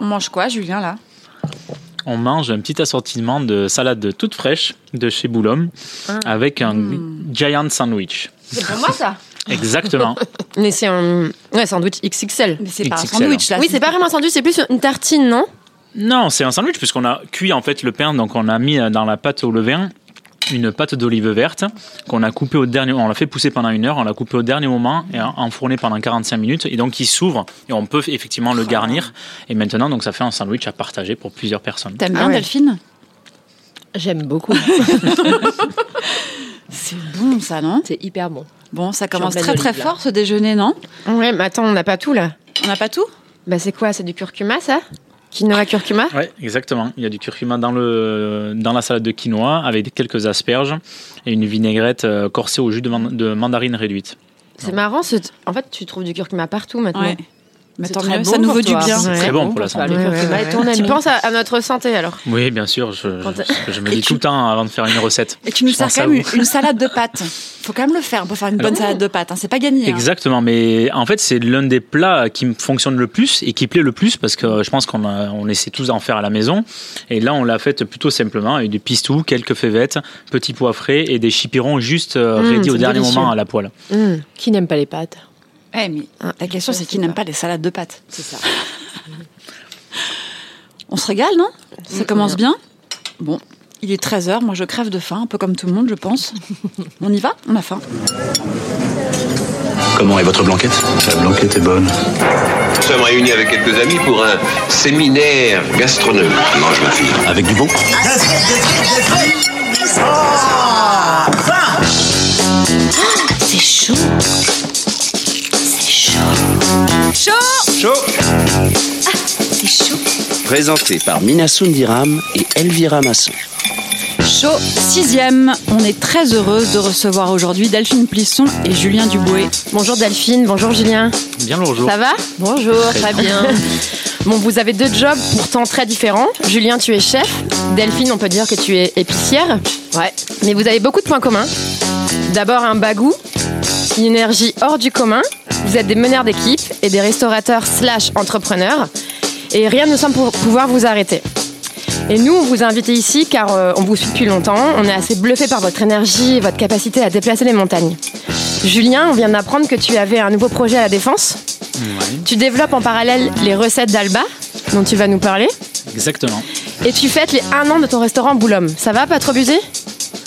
On mange quoi, Julien, là? On mange un petit assortiment de salade toute fraîche de chez Boulogne avec un giant sandwich. C'est pour moi, ça? Exactement. Mais c'est un ouais, sandwich XXL. Mais c'est pas un sandwich, là. Oui, c'est pas vraiment un sandwich, c'est plus une tartine, non? Non, c'est un sandwich puisqu'on a cuit en fait le pain, donc on a mis dans la pâte au levain une pâte d'olive verte qu'on a coupée au dernier on l'a fait pousser pendant une heure, on l'a coupé au dernier moment et enfourné pendant 45 minutes et donc il s'ouvre et on peut effectivement le garnir et maintenant donc ça fait un sandwich à partager pour plusieurs personnes. T'aimes Ah bien, ouais. Delphine? J'aime beaucoup. C'est bon, ça, non? C'est hyper bon. Bon, ça commence très très olive, fort, ce déjeuner, non? Ouais, mais attends, on n'a pas tout là. On n'a pas tout? Bah c'est quoi? C'est du curcuma ça? Quinoa curcuma Ouais, exactement. Il y a du curcuma dans, le, dans la salade de quinoa avec quelques asperges et une vinaigrette euh, corsée au jus de, man- de mandarine réduite. C'est marrant, ce- en fait tu trouves du curcuma partout maintenant. Ouais. Mais C'est tant mieux, ça nous veut du bien. Ouais. Très bon pour la santé. ami. Tu penses à, à notre santé alors Oui, bien sûr, je, Quand je, je me dis tu- tout le temps avant de faire une recette. Et tu nous sers quand même une, une salade de pâtes. Faut quand même le faire pour faire une bonne salade de pâtes. hein. C'est pas gagné. hein. Exactement, mais en fait c'est l'un des plats qui me fonctionne le plus et qui plaît le plus parce que je pense qu'on a- on essaie tous d'en faire à la maison et là on l'a fait plutôt simplement avec du pistou, quelques févettes, petits pois frais et des chipirons juste euh, Mmh, ready au c'est dernier délicieux. moment à la poêle. Hum, Qui n'aime pas les pâtes Eh, mais la question, c'est qui n'aime pas les salades de pâtes C'est ça. On se régale, non? Ça commence bien Bon, il est 13h, moi je crève de faim, un peu comme tout le monde, je pense. On y va? On a faim. Comment est votre blanquette? La blanquette est bonne. Nous sommes réunis avec quelques amis pour un séminaire gastronomique. Mange ma fille. Avec du bon C'est chaud. Chaud. Chaud C'est chaud. Présenté par Mina Sundiram et Elvira Masson. Chaud, sixième. On est très heureuse de recevoir aujourd'hui Delphine Plisson et Julien Dubouet. Bonjour Delphine, bonjour Julien. Bien le jour. Ça va Bonjour, Très très bien. Bon, vous avez deux jobs pourtant très différents. Julien, tu es chef. Delphine, on peut dire que tu es épicière. Ouais. Mais vous avez beaucoup de points communs. D'abord un bagou, une énergie hors du commun. Vous êtes des meneurs d'équipe et des restaurateurs slash entrepreneurs. Et rien ne semble pouvoir vous arrêter. Et nous, on vous a invité ici car euh, on vous suit depuis longtemps. On est assez bluffé par votre énergie et votre capacité à déplacer les montagnes. Julien, on vient d'apprendre que tu avais un nouveau projet à la Défense. Ouais, Tu développes en parallèle les recettes d'Alba, dont tu vas nous parler. exactement. Et tu fêtes les un an de ton restaurant Boulogne. Ça va, pas trop abusé?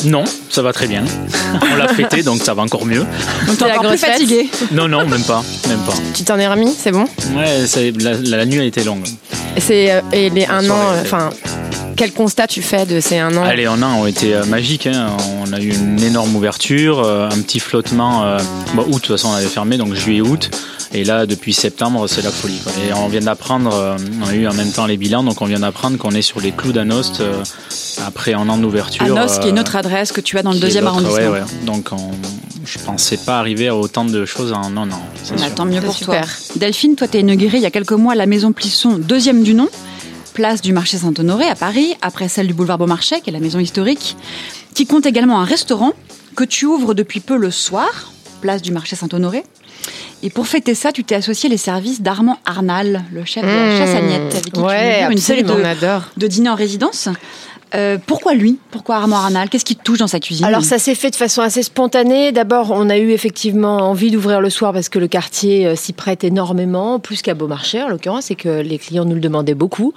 Non, ça va très bien. on l'a fêté donc ça va encore mieux. Donc t'es encore plus fatigué. Non, non, même pas, même pas. Tu t'en es remis, c'est bon? Ouais, c'est- la, la- la nuit a été longue. C'est euh, et les un an, euh, enfin, quel constat tu fais de ces un an? Allez, en un ont été euh, magiques. hein. On a eu une énorme ouverture, un petit flottement. bon, août, de toute façon, on avait fermé, donc juillet, août. Et là, depuis septembre, c'est la folie. quoi. Et on vient d'apprendre, euh, on a eu en même temps les bilans, donc on vient d'apprendre qu'on est sur les clous d'Anost euh, après un an d'ouverture. Anos, qui est euh, notre adresse que tu as dans le deuxième arrondissement. ouais, ouais. Donc, on, je pensais pas arriver à autant de choses en un an. tant mieux pour super. toi. Delphine, toi, t'es inaugurée il y a quelques mois la maison Plisson, deuxième du nom, place du marché Saint-Honoré à Paris, après celle du boulevard Beaumarchais, qui est la maison historique, qui compte également un restaurant que tu ouvres depuis peu le soir, place du marché Saint-Honoré. Et pour fêter ça, tu t'es associé les services d'Armand Arnal, le chef de la Mmh. chasse Agnette, avec qui tu Ouais, inaugures une série de, on adore. de dîners en résidence. Euh, pourquoi lui? Pourquoi Armand Arnal? Qu'est-ce qui te touche dans sa cuisine? Alors ça s'est fait de façon assez spontanée. D'abord, on a eu effectivement envie d'ouvrir le soir parce que le quartier euh, s'y prête énormément, plus qu'à Beaumarchais en l'occurrence, et que les clients nous le demandaient beaucoup.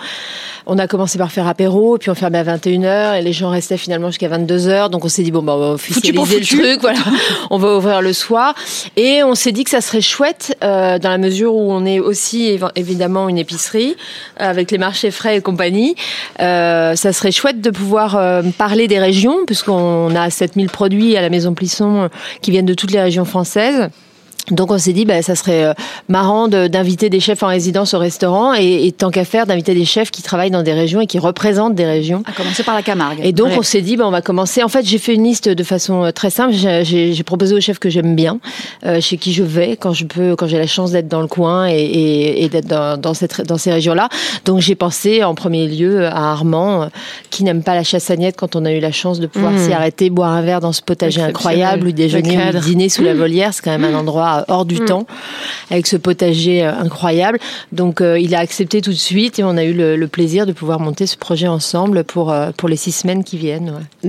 On a commencé par faire apéro, puis on fermait à 21h, et les gens restaient finalement jusqu'à 22h. Donc on s'est dit, bon, bah, on va officialiser le truc, voilà. on va ouvrir le soir. Et on s'est dit que ça serait chouette, euh, dans la mesure où on est aussi évi- évidemment une épicerie, avec les marchés frais et compagnie. Euh, ça serait chouette de pouvoir euh, parler des régions, puisqu'on a 7000 produits à la Maison Plisson euh, qui viennent de toutes les régions françaises. Donc on s'est dit, bah, ça serait euh, marrant de- d'inviter des chefs en résidence au restaurant et, et tant qu'à faire, d'inviter des chefs qui travaillent dans des régions et qui représentent des régions. À commencer par la Camargue. Et donc Ouais. on s'est dit, bah, on va commencer. En fait, j'ai fait une liste de façon euh, très simple. J'ai- proposé aux chefs que j'aime bien, euh, chez qui je vais quand je peux, quand j'ai la chance d'être dans le coin et, et, et d'être dans, dans, cette, dans ces régions-là. Donc j'ai pensé en premier lieu à Armand, euh, qui n'aime pas la chassagnette quand on a eu la chance de pouvoir Mmh. s'y arrêter, boire un verre dans ce potager incroyable, ou déjeuner ou dîner sous la volière. C'est quand même un endroit hors du temps, avec ce potager euh, incroyable. Donc euh, il a accepté tout de suite et on a eu le, le plaisir de pouvoir monter ce projet ensemble pour, euh, pour les six semaines qui viennent. ouais.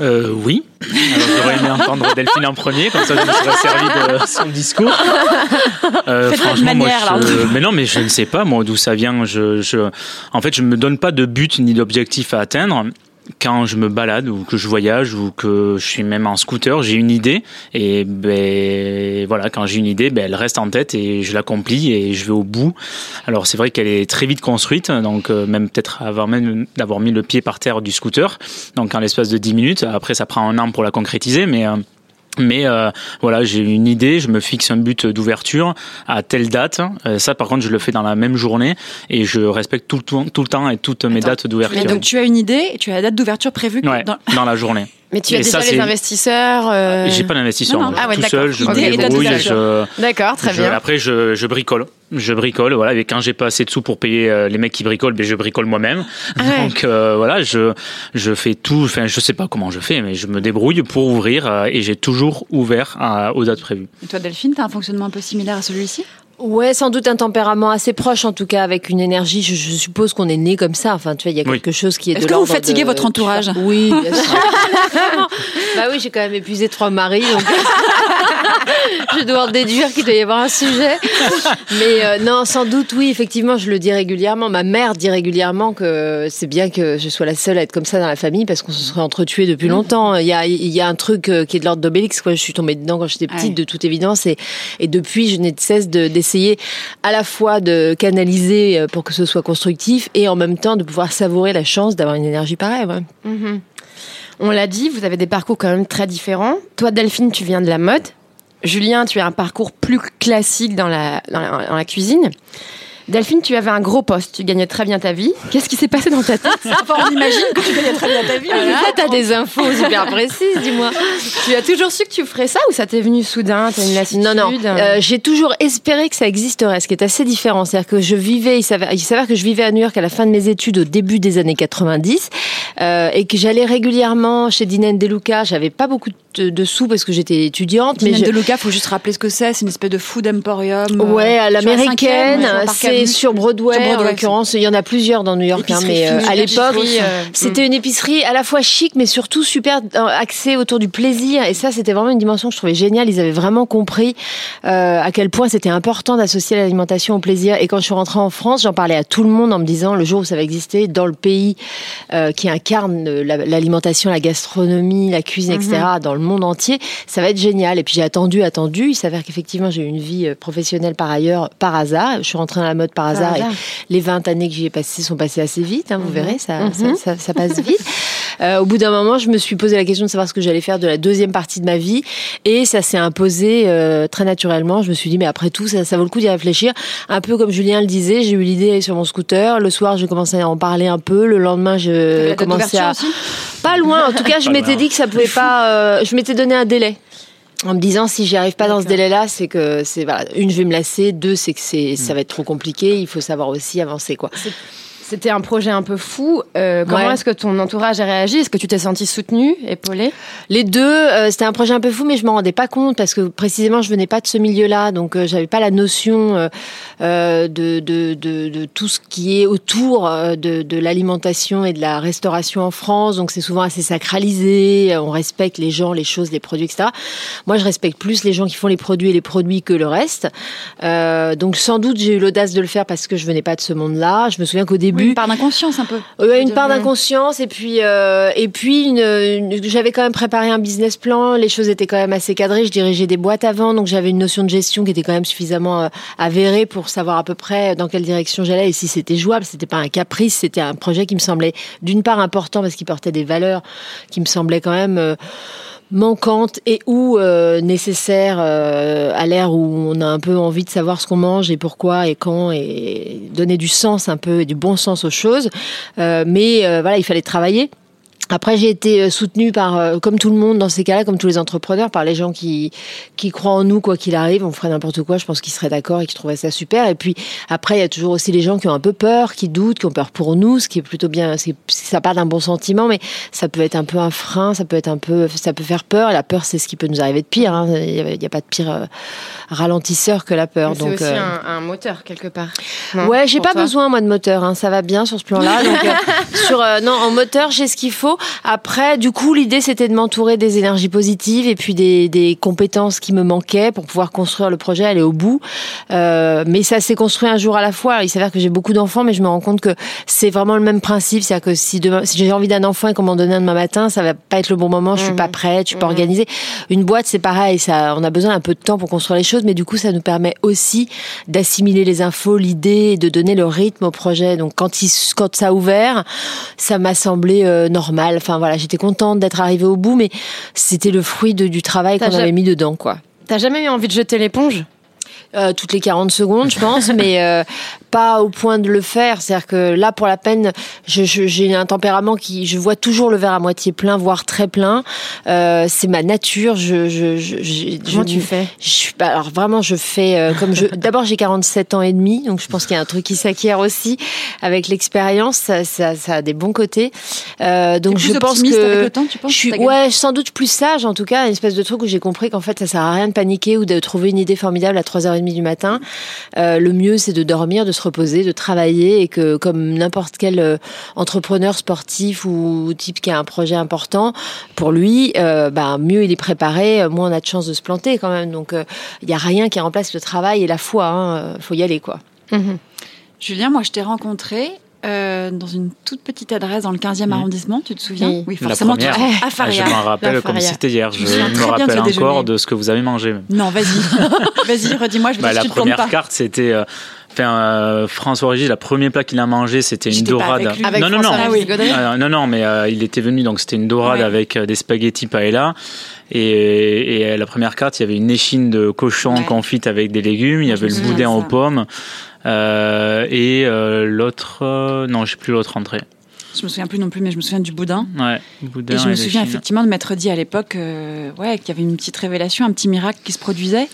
Euh, oui. Alors, j'aurais aimé entendre Delphine en premier, comme ça je me serais servi de son discours. Euh, franchement, moi, je- là. mais non, mais je ne sais pas moi d'où ça vient. Je, je, en fait, je me donne pas de but ni d'objectif à atteindre. Quand je me balade ou que je voyage ou que je suis même en scooter, j'ai une idée et ben voilà, quand j'ai une idée, ben elle reste en tête et je l'accomplis et je vais au bout. Alors c'est vrai qu'elle est très vite construite, donc euh, même peut-être avant même d'avoir mis le pied par terre du scooter, donc en l'espace de 10 minutes. Après, ça prend un an pour la concrétiser, mais euh, mais euh, voilà, j'ai une idée, je me fixe un but d'ouverture à telle date. Euh, ça, par contre, je le fais dans la même journée et je respecte tout le tout le temps et toutes mes Attends, dates d'ouverture. Mais donc tu as une idée et tu as la date d'ouverture prévue Ouais, dans- dans la journée. Mais tu as Et déjà ça, les investisseurs. euh, J'ai pas d'investisseur. Non, non. moi. Ah ouais, tout d'accord. seul, je me débrouille. Je. D'accord, très je- bien. Après, je, je bricole. Je bricole, voilà. Et quand j'ai pas assez de sous pour payer euh, les mecs qui bricolent, ben je bricole moi-même. Ah ouais. Donc euh, voilà, je je fais tout. Enfin, je sais pas comment je fais, mais je me débrouille pour ouvrir euh, et j'ai toujours ouvert aux dates prévues. Et toi, Delphine, tu as un fonctionnement un peu similaire à celui-ci? Ouais, sans doute un tempérament assez proche, en tout cas, avec une énergie. Je, je suppose qu'on est né comme ça. Enfin, tu vois, il y a Oui. quelque chose qui est. Est-ce que vous fatiguez de- votre entourage Oui, bien sûr. bah oui, j'ai quand même épuisé trois maris, donc je dois en déduire qu'il doit y avoir un sujet. Mais euh, non, sans doute, oui, effectivement, je le dis régulièrement. Ma mère dit régulièrement que c'est bien que je sois la seule à être comme ça dans la famille parce qu'on se serait entretués depuis longtemps. Il y a, il y a un truc euh, qui est de l'ordre d'Obélix. Quoi. Je suis tombée dedans quand j'étais petite, Ouais. de toute évidence. Et, et depuis, je n'ai de cesse de- d'essayer à la fois de canaliser euh, pour que ce soit constructif et en même temps de pouvoir savourer la chance d'avoir une énergie pareille. Mhm. On l'a dit, vous avez des parcours quand même très différents. Toi, Delphine, tu viens de la mode. Julien, tu as un parcours plus classique dans la, dans la, dans la cuisine. Delphine, tu avais un gros poste, tu gagnais très bien ta vie. Qu'est-ce qui s'est passé dans ta tête Enfin, on imagine que tu gagnais très bien ta vie. Ah, là, t'as des infos super précises, dis-moi. Tu as toujours su que tu ferais ça ou ça t'est venu soudain T'as une lassitude Non, non. Euh, j'ai toujours espéré que ça existerait, ce qui est assez différent. C'est-à-dire que je vivais, il s'avère, il s'avère que je vivais à New York à la fin de mes études au début des années 90 euh, et que j'allais régulièrement chez Dinen Deluca. J'avais pas beaucoup de, de sous parce que j'étais étudiante, mais de Luca, faut juste rappeler ce que c'est. C'est une espèce de food emporium. euh, Ouais, à l'américaine, c'est sur Broadway, Sur Broadway, en l'occurrence. Il y en a plusieurs dans New York, hein, mais euh, à l'époque, euh, c'était une épicerie à la fois chic, mais surtout super axée autour du plaisir. Et ça, c'était vraiment une dimension que je trouvais géniale. Ils avaient vraiment compris euh, à quel point c'était important d'associer l'alimentation au plaisir. Et quand je suis rentrée en France, j'en parlais à tout le monde en me disant le jour où ça va exister dans le pays qui incarne la- l'alimentation, la gastronomie, la cuisine, etc. dans le monde entier, ça va être génial. Et puis j'ai attendu, attendu. Il s'avère qu'effectivement j'ai eu une vie euh, professionnelle par ailleurs, par hasard. Je suis rentrée dans la mode par, hasard. hasard. Et les 20 années que j'y ai passées sont passées assez vite. hein, vous verrez, ça, ça, ça- ça passe vite. Euh, au bout d'un moment, je me suis posé la question de savoir ce que j'allais faire de la deuxième partie de ma vie, et ça s'est imposé euh, très naturellement. Je me suis dit, mais après tout, ça, ça vaut le coup d'y réfléchir. Un peu comme Julien le disait, j'ai eu l'idée sur mon scooter. Le soir, j'ai commencé à en parler un peu. Le lendemain, je commençais à aussi? Pas loin. En tout cas, je m'étais dit que ça pouvait pas. euh, je m'étais donné un délai. En me disant si j'y arrive pas dans ce délai-là, c'est que c'est voilà, une je vais me lasser, deux c'est que c'est ça va être trop compliqué. Il faut savoir aussi avancer quoi. C'était un projet un peu fou. Euh, comment Ouais. est-ce que ton entourage a réagi? Est-ce que tu t'es senti soutenu, épaulé Les deux, euh, c'était un projet un peu fou, mais je m'en rendais pas compte parce que précisément je venais pas de ce milieu-là, donc euh, j'avais pas la notion euh, de, de, de, de tout ce qui est autour de, de l'alimentation et de la restauration en France. Donc c'est souvent assez sacralisé, on respecte les gens, les choses, les produits, etc. Moi, je respecte plus les gens qui font les produits et les produits que le reste. Donc sans doute j'ai eu l'audace de le faire parce que je venais pas de ce monde-là. Je me souviens qu'au début, Oui, une part d'inconscience un peu. Ouais, une part d'inconscience et puis euh, et puis une, une- j'avais quand même préparé un business plan. Les choses étaient quand même assez cadrées. Je dirigeais des boîtes avant, donc j'avais une notion de gestion qui était quand même suffisamment euh, avérée pour savoir à peu près dans quelle direction j'allais et si c'était jouable. C'était pas un caprice, c'était un projet qui me semblait d'une part important parce qu'il portait des valeurs qui me semblaient quand même manquantes et ou euh, nécessaires euh, à l'ère où on a un peu envie de savoir ce qu'on mange et pourquoi et quand et donner du sens un peu et du bon sens aux choses. Euh, mais euh, voilà, il fallait travailler. Après, j'ai été euh, soutenue par, euh, comme tout le monde dans ces cas-là, comme tous les entrepreneurs, par les gens qui qui croient en nous quoi qu'il arrive. On ferait n'importe quoi, je pense qu'ils seraient d'accord et qu'ils trouveraient ça super. Et puis après, il y a toujours aussi les gens qui ont un peu peur, qui doutent, qui ont peur pour nous, ce qui est plutôt bien. c'est- Ça part d'un bon sentiment, mais ça peut être un peu un frein, ça peut être un peu, ça peut faire peur. Et la peur, c'est ce qui peut nous arriver de pire. hein. Il n'y a, pas de pire euh, ralentisseur que la peur. C'est Donc aussi euh, un, un moteur quelque part. non, Ouais, j'ai pas toi besoin moi de moteur, hein, ça va bien sur ce plan-là. Donc euh, sur non en moteur j'ai ce qu'il faut. Après, du coup, l'idée c'était de m'entourer des énergies positives et puis des, des compétences qui me manquaient pour pouvoir construire le projet, aller au bout. Euh, mais ça s'est construit un jour à la fois. Il s'avère que j'ai beaucoup d'enfants, mais je me rends compte que c'est vraiment le même principe, c'est-à-dire que si demain, si j'ai envie d'un enfant et qu'on m'en donne un demain matin, ça va pas être le bon moment. Je suis pas prête, je suis pas organisée. Une boîte, c'est pareil, ça, on a besoin un peu de temps pour construire les choses, mais du coup, ça nous permet aussi d'assimiler les infos, l'idée, et de donner le rythme au projet. Donc, quand, il, quand ça a ouvert, ça m'a semblé euh, normal. Enfin, voilà, j'étais contente d'être arrivée au bout, mais c'était le fruit de- du travail qu'on avait mis dedans, quoi. T'as jamais eu envie de jeter l'éponge? Euh, toutes les 40 secondes, je pense, mais euh, pas au point de le faire. C'est-à-dire que là, pour la peine, je- je- j'ai un tempérament qui, je vois toujours le verre à moitié plein, voire très plein. Euh, c'est ma nature. Je, je, je, je- Comment je- tu fais? je alors vraiment, je fais euh, comme je. D'abord, j'ai 47 ans et demi, donc je pense qu'il y a un truc qui s'acquiert aussi avec l'expérience. Ça, ça, ça a des bons côtés. Euh, donc je pense que avec le temps, tu penses, je suis ouais, sans doute plus sage en tout cas, une espèce de truc où j'ai compris qu'en fait ça sert à rien de paniquer ou de trouver une idée formidable à 3h30 du matin. Euh, le mieux c'est de dormir, de se reposer, de travailler et que comme n'importe quel euh, entrepreneur sportif ou type qui a un projet important pour lui, euh, bah, mieux il est préparé, euh, moins on a de chances de se planter quand même. Donc euh, il y a rien qui remplace le travail et la foi. Hein. Euh, Faut y aller quoi. Julien, moi je t'ai rencontré euh, dans une toute petite adresse dans le 15e arrondissement, tu te souviens Oui. La forcément. tu- première. à Faria. Ah, je m'en rappelle La comme Faria. c'était hier. Je Je me rappelle encore de ce que vous avez mangé. même. Non, vas-y. vas-y, redis-moi, je vais Bah, la tu première pas. carte, c'était. euh, Enfin, euh, François Régis, le premier plat qu'il a mangé, c'était une dorade. avec lui. Avec non, non, non. Ah oui. Euh, non, non, mais euh, il était venu, donc c'était une dorade Ouais. avec euh, des spaghettis paella. Et, et euh, la première carte, il y avait une échine de cochon Ouais. confite avec des légumes. Il y avait le boudin aux pommes. Euh, et euh, l'autre, euh, non, je sais plus l'autre entrée. Je me souviens plus non plus, mais je me souviens du boudin. Ouais, boudin Et je me souviens effectivement de m'être dit à l'époque ouais, qu'il y avait une petite révélation, un petit miracle qui se produisait.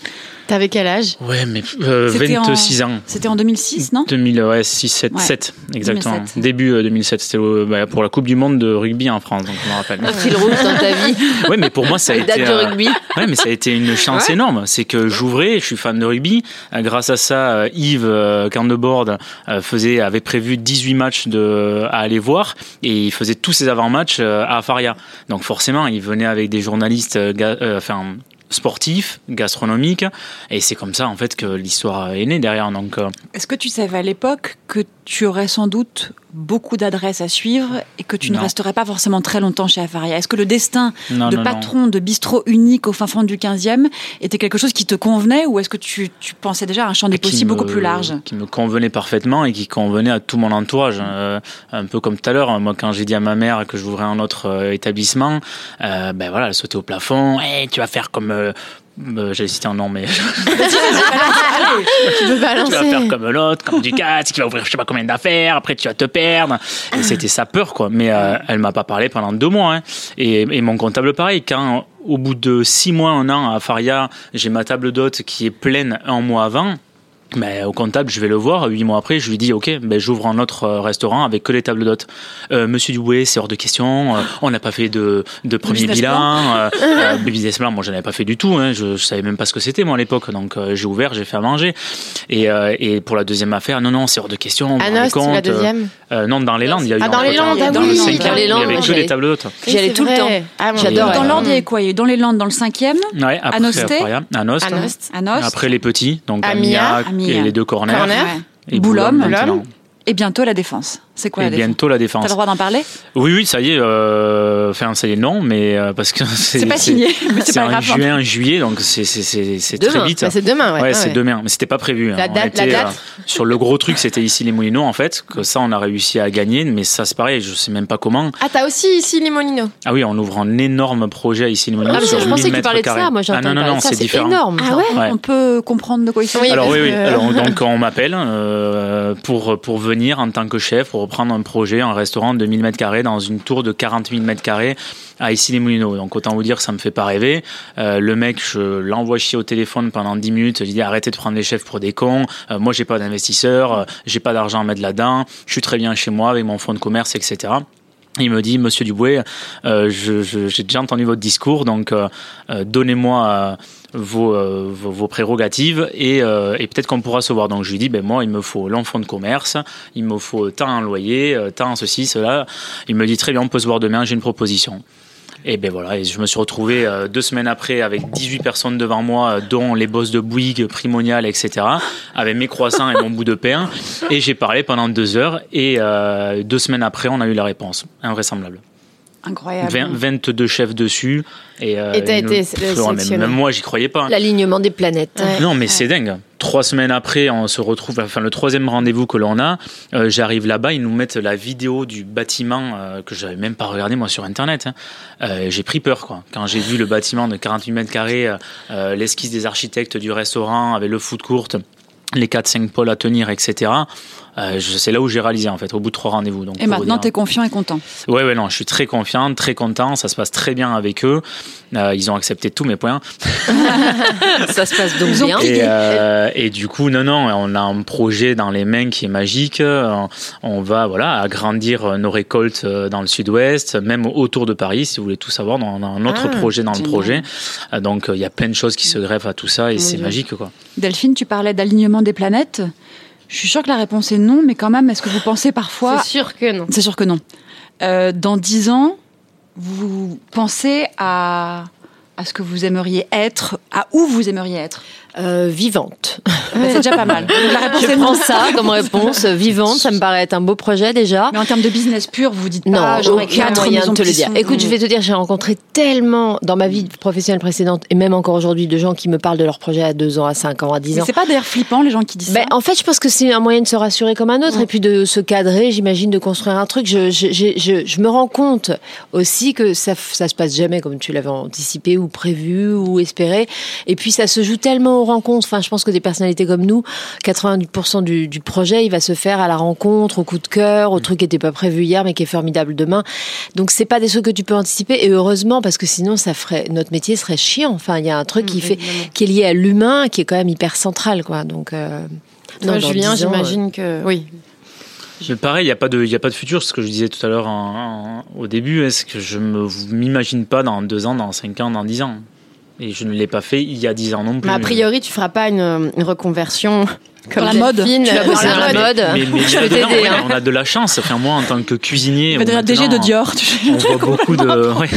T'avais quel âge Ouais, mais euh, C'était en- 26 ans. C'était en 2006, non 2000, ouais, 6, 7, Ouais. 7, exactement. 2007. Début euh, 2007, c'était euh, bah, pour la Coupe du Monde de rugby en France, donc je me rappelle. Un fil rouge dans ta vie, Ouais, mais pour moi, ça a été. euh, rugby. Ouais, mais ça a été une chance énorme. C'est que j'ouvrais, je suis fan de rugby. Euh, Grâce à ça, euh, Yves euh, Candebord euh, faisait, avait prévu 18 matchs de, à aller voir et il faisait tous ses avant-matchs euh, à Faria. Donc forcément, il venait avec des journalistes, euh, euh, enfin sportifs, gastronomiques, et c'est comme ça en fait que l'histoire est née derrière. Donc euh, Est-ce que tu savais à l'époque que tu aurais sans doute beaucoup d'adresses à suivre et que tu ne resterais pas forcément très longtemps chez Afaria Est-ce que le destin Non, de non, patron de bistrot unique au fin fond du 15e était quelque chose qui te convenait ou est-ce que tu, tu pensais déjà à un champ des possibles beaucoup plus large? Qui me convenait parfaitement et qui convenait à tout mon entourage. Euh, un peu comme tout à l'heure, moi quand j'ai dit à ma mère que j'ouvrais un autre euh, établissement, euh, ben voilà, elle sautait au plafond. Hey, tu vas faire comme. Euh, J'allais citer un nom, mais Tu vas faire comme l'autre, comme Ducat, qui va ouvrir je sais pas combien d'affaires, après tu vas te perdre. Et c'était sa peur, quoi. Mais euh, elle m'a pas parlé pendant deux mois. hein. Et, et mon comptable, pareil, quand au bout de six mois, un an à Faria, j'ai ma table d'hôte qui est pleine un mois avant. Ben, au comptable, je vais le voir. Huit mois après, je lui dis, OK, ben, j'ouvre un autre euh, restaurant avec que les tables d'hôtes. Euh, Monsieur Duboué, c'est hors de question. Euh, on n'a pas fait de, de premier business bilan. Euh, euh, business plan, moi, j'en avais pas fait du tout. Hein. Je, je savais même pas ce que c'était, moi, à l'époque. Donc, euh, j'ai ouvert, j'ai fait à manger. Et, euh, et pour la deuxième affaire, non, non, c'est hors de question. rendez Anost, compte, la deuxième. euh, non, dans les Landes, il y a eu Ah, dans les. Landes, ah dans oui, le dans cinquième, les il y avait que les j'allais- tables d'hôtes. J'y allais tout le temps. Ah, J'adore. Dans l'Orne, il y avait quoi? Il y a eu Dans les Landes, dans le 5e, Ouais, après, à Nost, Après les petits, donc Amiac Et les deux corners. Corner. ouais. Et. Boulogne. et bientôt la Défense. C'est quoi Et la Défense bientôt la T'as défense. le droit d'en parler Oui, oui, ça y est. euh, Enfin, ça y est, non, mais euh, parce que c'est pas signé, c'est en grave. juin, juillet, donc c'est c'est c'est c'est très vite. Bah, c'est demain, ouais. Ouais, Ah c'est ouais. demain, mais c'était pas prévu. hein. La On date- la était, date euh, sur le gros truc, c'était ici les Moulineaux en fait, que ça on a réussi à gagner, mais ça c'est pareil, je sais même pas comment. Ah, t'as aussi ici les Molinos. Ah oui, on ouvre un énorme projet ici les Moulineaux Ah, parce sur que je pensais 1000 que tu parlais de ça. Moi, j'ai ah entendu non non c'est différent. énorme. Ah ouais. On peut comprendre de quoi il s'agit Alors oui, oui. donc on m'appelle euh, pour pour venir en tant que chef pour reprendre un projet, un restaurant de 1000 mètres carrés dans une tour de 40 000 mètres carrés à issy les Moulineaux. Donc autant vous dire ça me fait pas rêver. Euh, le mec, je l'envoie chier au téléphone pendant 10 minutes. Je lui dis arrêtez de prendre les chefs pour des cons. Euh, moi j'ai pas d'investisseur, euh, j'ai pas d'argent à mettre là-dedans. Je suis très bien chez moi avec mon fonds de commerce, etc. Il me dit, Monsieur Duboué, euh, j'ai déjà entendu votre discours, donc euh, euh, donnez-moi vos, vos, prérogatives et, et peut-être qu'on pourra se voir. Donc je lui dis, ben moi, il me faut l'enfant de commerce, il me faut tant en loyer, tant ceci, cela. Il me dit, très bien, on peut se voir demain, j'ai une proposition. Et ben voilà, et je me suis retrouvé euh, deux semaines après avec 18 personnes devant moi, euh, dont les boss de Bouygues, Primonial, etc., avec mes croissants et mon bout de pain. Et j'ai parlé pendant deux heures. Et euh, deux semaines après, on a eu la réponse. Invraisemblable. Incroyable. 20 22 chefs dessus. Et, euh, Et t'as été sélectionné. Même moi, j'y croyais pas. L'alignement des planètes. Ouais. Non, mais c'est dingue. Trois semaines après, on se retrouve, enfin le troisième rendez-vous que l'on a, euh, j'arrive là-bas, ils nous mettent la vidéo du bâtiment euh, que j'avais même pas regardé moi sur internet. hein. Euh, j'ai pris peur quoi. Quand j'ai vu le bâtiment de 48 mètres carrés, euh, l'esquisse des architectes du restaurant avec le foot court, les 4-5 pôles à tenir, etc. Euh, c'est là où j'ai réalisé en fait, au bout de trois rendez-vous. Donc Et maintenant, dire- t'es confiant et content. Ouais, ouais, non, je suis très confiant, très content. Ça se passe très bien avec eux. Euh, ils ont accepté tous mes points. Ça se passe donc Ils bien. Et, euh, et du coup, non, non, on a un projet dans les mains qui est magique. On va voilà agrandir nos récoltes dans le sud-ouest, même autour de Paris, si vous voulez tout savoir. On a un autre Ah, projet dans le projet. Donc, il y a plein de choses qui se greffent à tout ça et c'est magique, quoi. Delphine, tu parlais d'alignement des planètes. Je suis sûre que la réponse est non, mais quand même, est-ce que vous pensez parfois... C'est sûr que non. C'est sûr que non. Euh, dans dix ans, vous pensez à, à ce que vous aimeriez être, à où vous aimeriez être? Euh, vivante. Bah, C'est déjà pas mal. La réponse Je est prends non. ça comme réponse. Vivante, ça me paraît être un beau projet déjà. Mais en termes de business pur, vous vous dites Non, pas, j'aurais aucun quatre moyen de te le dire. Écoute, je vais te dire, j'ai rencontré tellement dans ma vie professionnelle précédente et même encore aujourd'hui de gens qui me parlent de leurs projets à 2 ans, à 5 ans, à 10 Mais ans. c'est pas d'ailleurs flippant les gens qui disent Ben, ça en fait, je pense que c'est un moyen de se rassurer comme un autre et puis de se cadrer, j'imagine, de construire un truc. Je, je, je, je, je me rends compte aussi que ça, ça se passe jamais comme tu l'avais anticipé ou prévu ou espéré. Et puis, ça se joue tellement aux rencontres. Enfin, je pense que des personnalités comme nous, 90% du, du projet, il va se faire à la rencontre, au coup de cœur, au truc qui n'était pas prévu hier mais qui est formidable demain. Donc, c'est pas des trucs que tu peux anticiper et heureusement parce que sinon, ça ferait, notre métier serait chiant. Enfin, il y a un truc qui fait, qui est lié à l'humain, qui est quand même hyper central, quoi. Donc, euh, Toi, dans Julien, 10 ans, j'imagine que. Oui. Mais pareil, il n'y a, pas de- il y a pas de futur, ce que je disais tout à l'heure au début, est-ce que je ne m'imagine pas dans deux ans, dans cinq ans, dans dix ans? Et je ne l'ai pas fait il y a dix ans non plus. Mais a priori, tu feras pas une, une reconversion Dans la mode. Delphine, Tu vas euh, bosser dans la mode. Mais, mais Je là, peux dedans, t'aider, ouais, hein. on a de la chance. Enfin, moi, en tant que cuisinier, devenir DG de Dior. on voit beaucoup de, ouais,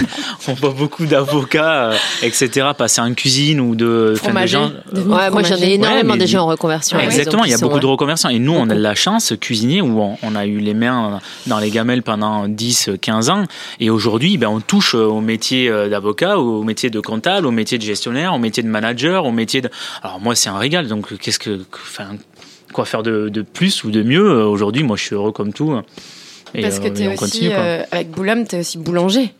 on voit beaucoup d'avocats, euh, etc. passer en cuisine ou de, des gens. Ouais, moi j'en ai énormément Ouais, mais- déjà en reconversion. Exactement, il y a beaucoup de euh, reconversions. Et nous, on a de la chance, cuisinier, où on, on a eu les mains dans les gamelles pendant 10, 15 ans. Et aujourd'hui, ben, on touche au métier euh, d'avocat, au métier de comptable, au métier de gestionnaire, au métier de manager, au métier de... Alors moi, c'est un régal. Donc, qu'est-ce que... Enfin, quoi faire de, de plus ou de mieux Euh, Aujourd'hui, moi, je suis heureux comme tout. Et, Parce que euh, et on aussi, continue, euh, avec Boulogne, t'es aussi boulanger.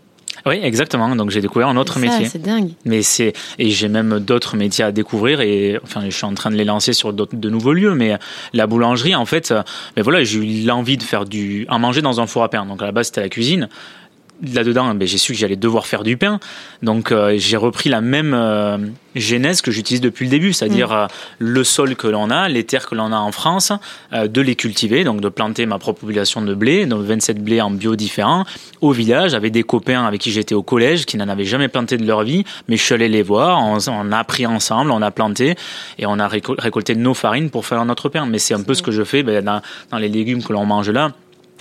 Oui, exactement. Donc, j'ai découvert un autre Ça, métier. C'est dingue. Mais c'est et j'ai même d'autres métiers à découvrir et enfin je suis en train de les lancer sur d'autres de nouveaux lieux. Mais la boulangerie en fait, mais voilà j'ai eu l'envie de faire du à manger dans un four à pain. Donc à la base c'était la cuisine. Là-dedans, ben, j'ai su que j'allais devoir faire du pain. Donc, euh, j'ai repris la même euh, genèse que j'utilise depuis le début, c'est-à-dire euh, le sol que l'on a, les terres que l'on a en France, euh, de les cultiver, donc de planter ma propre population de blé, donc 27 blés en bio différents, au village, avec des copains avec qui j'étais au collège, qui n'en avaient jamais planté de leur vie, mais je suis allé les voir, on, on a appris ensemble, on a planté, et on a récol- récolté nos farines pour faire notre pain. Mais c'est un peu ce que je fais ben, dans, dans les légumes que l'on mange là.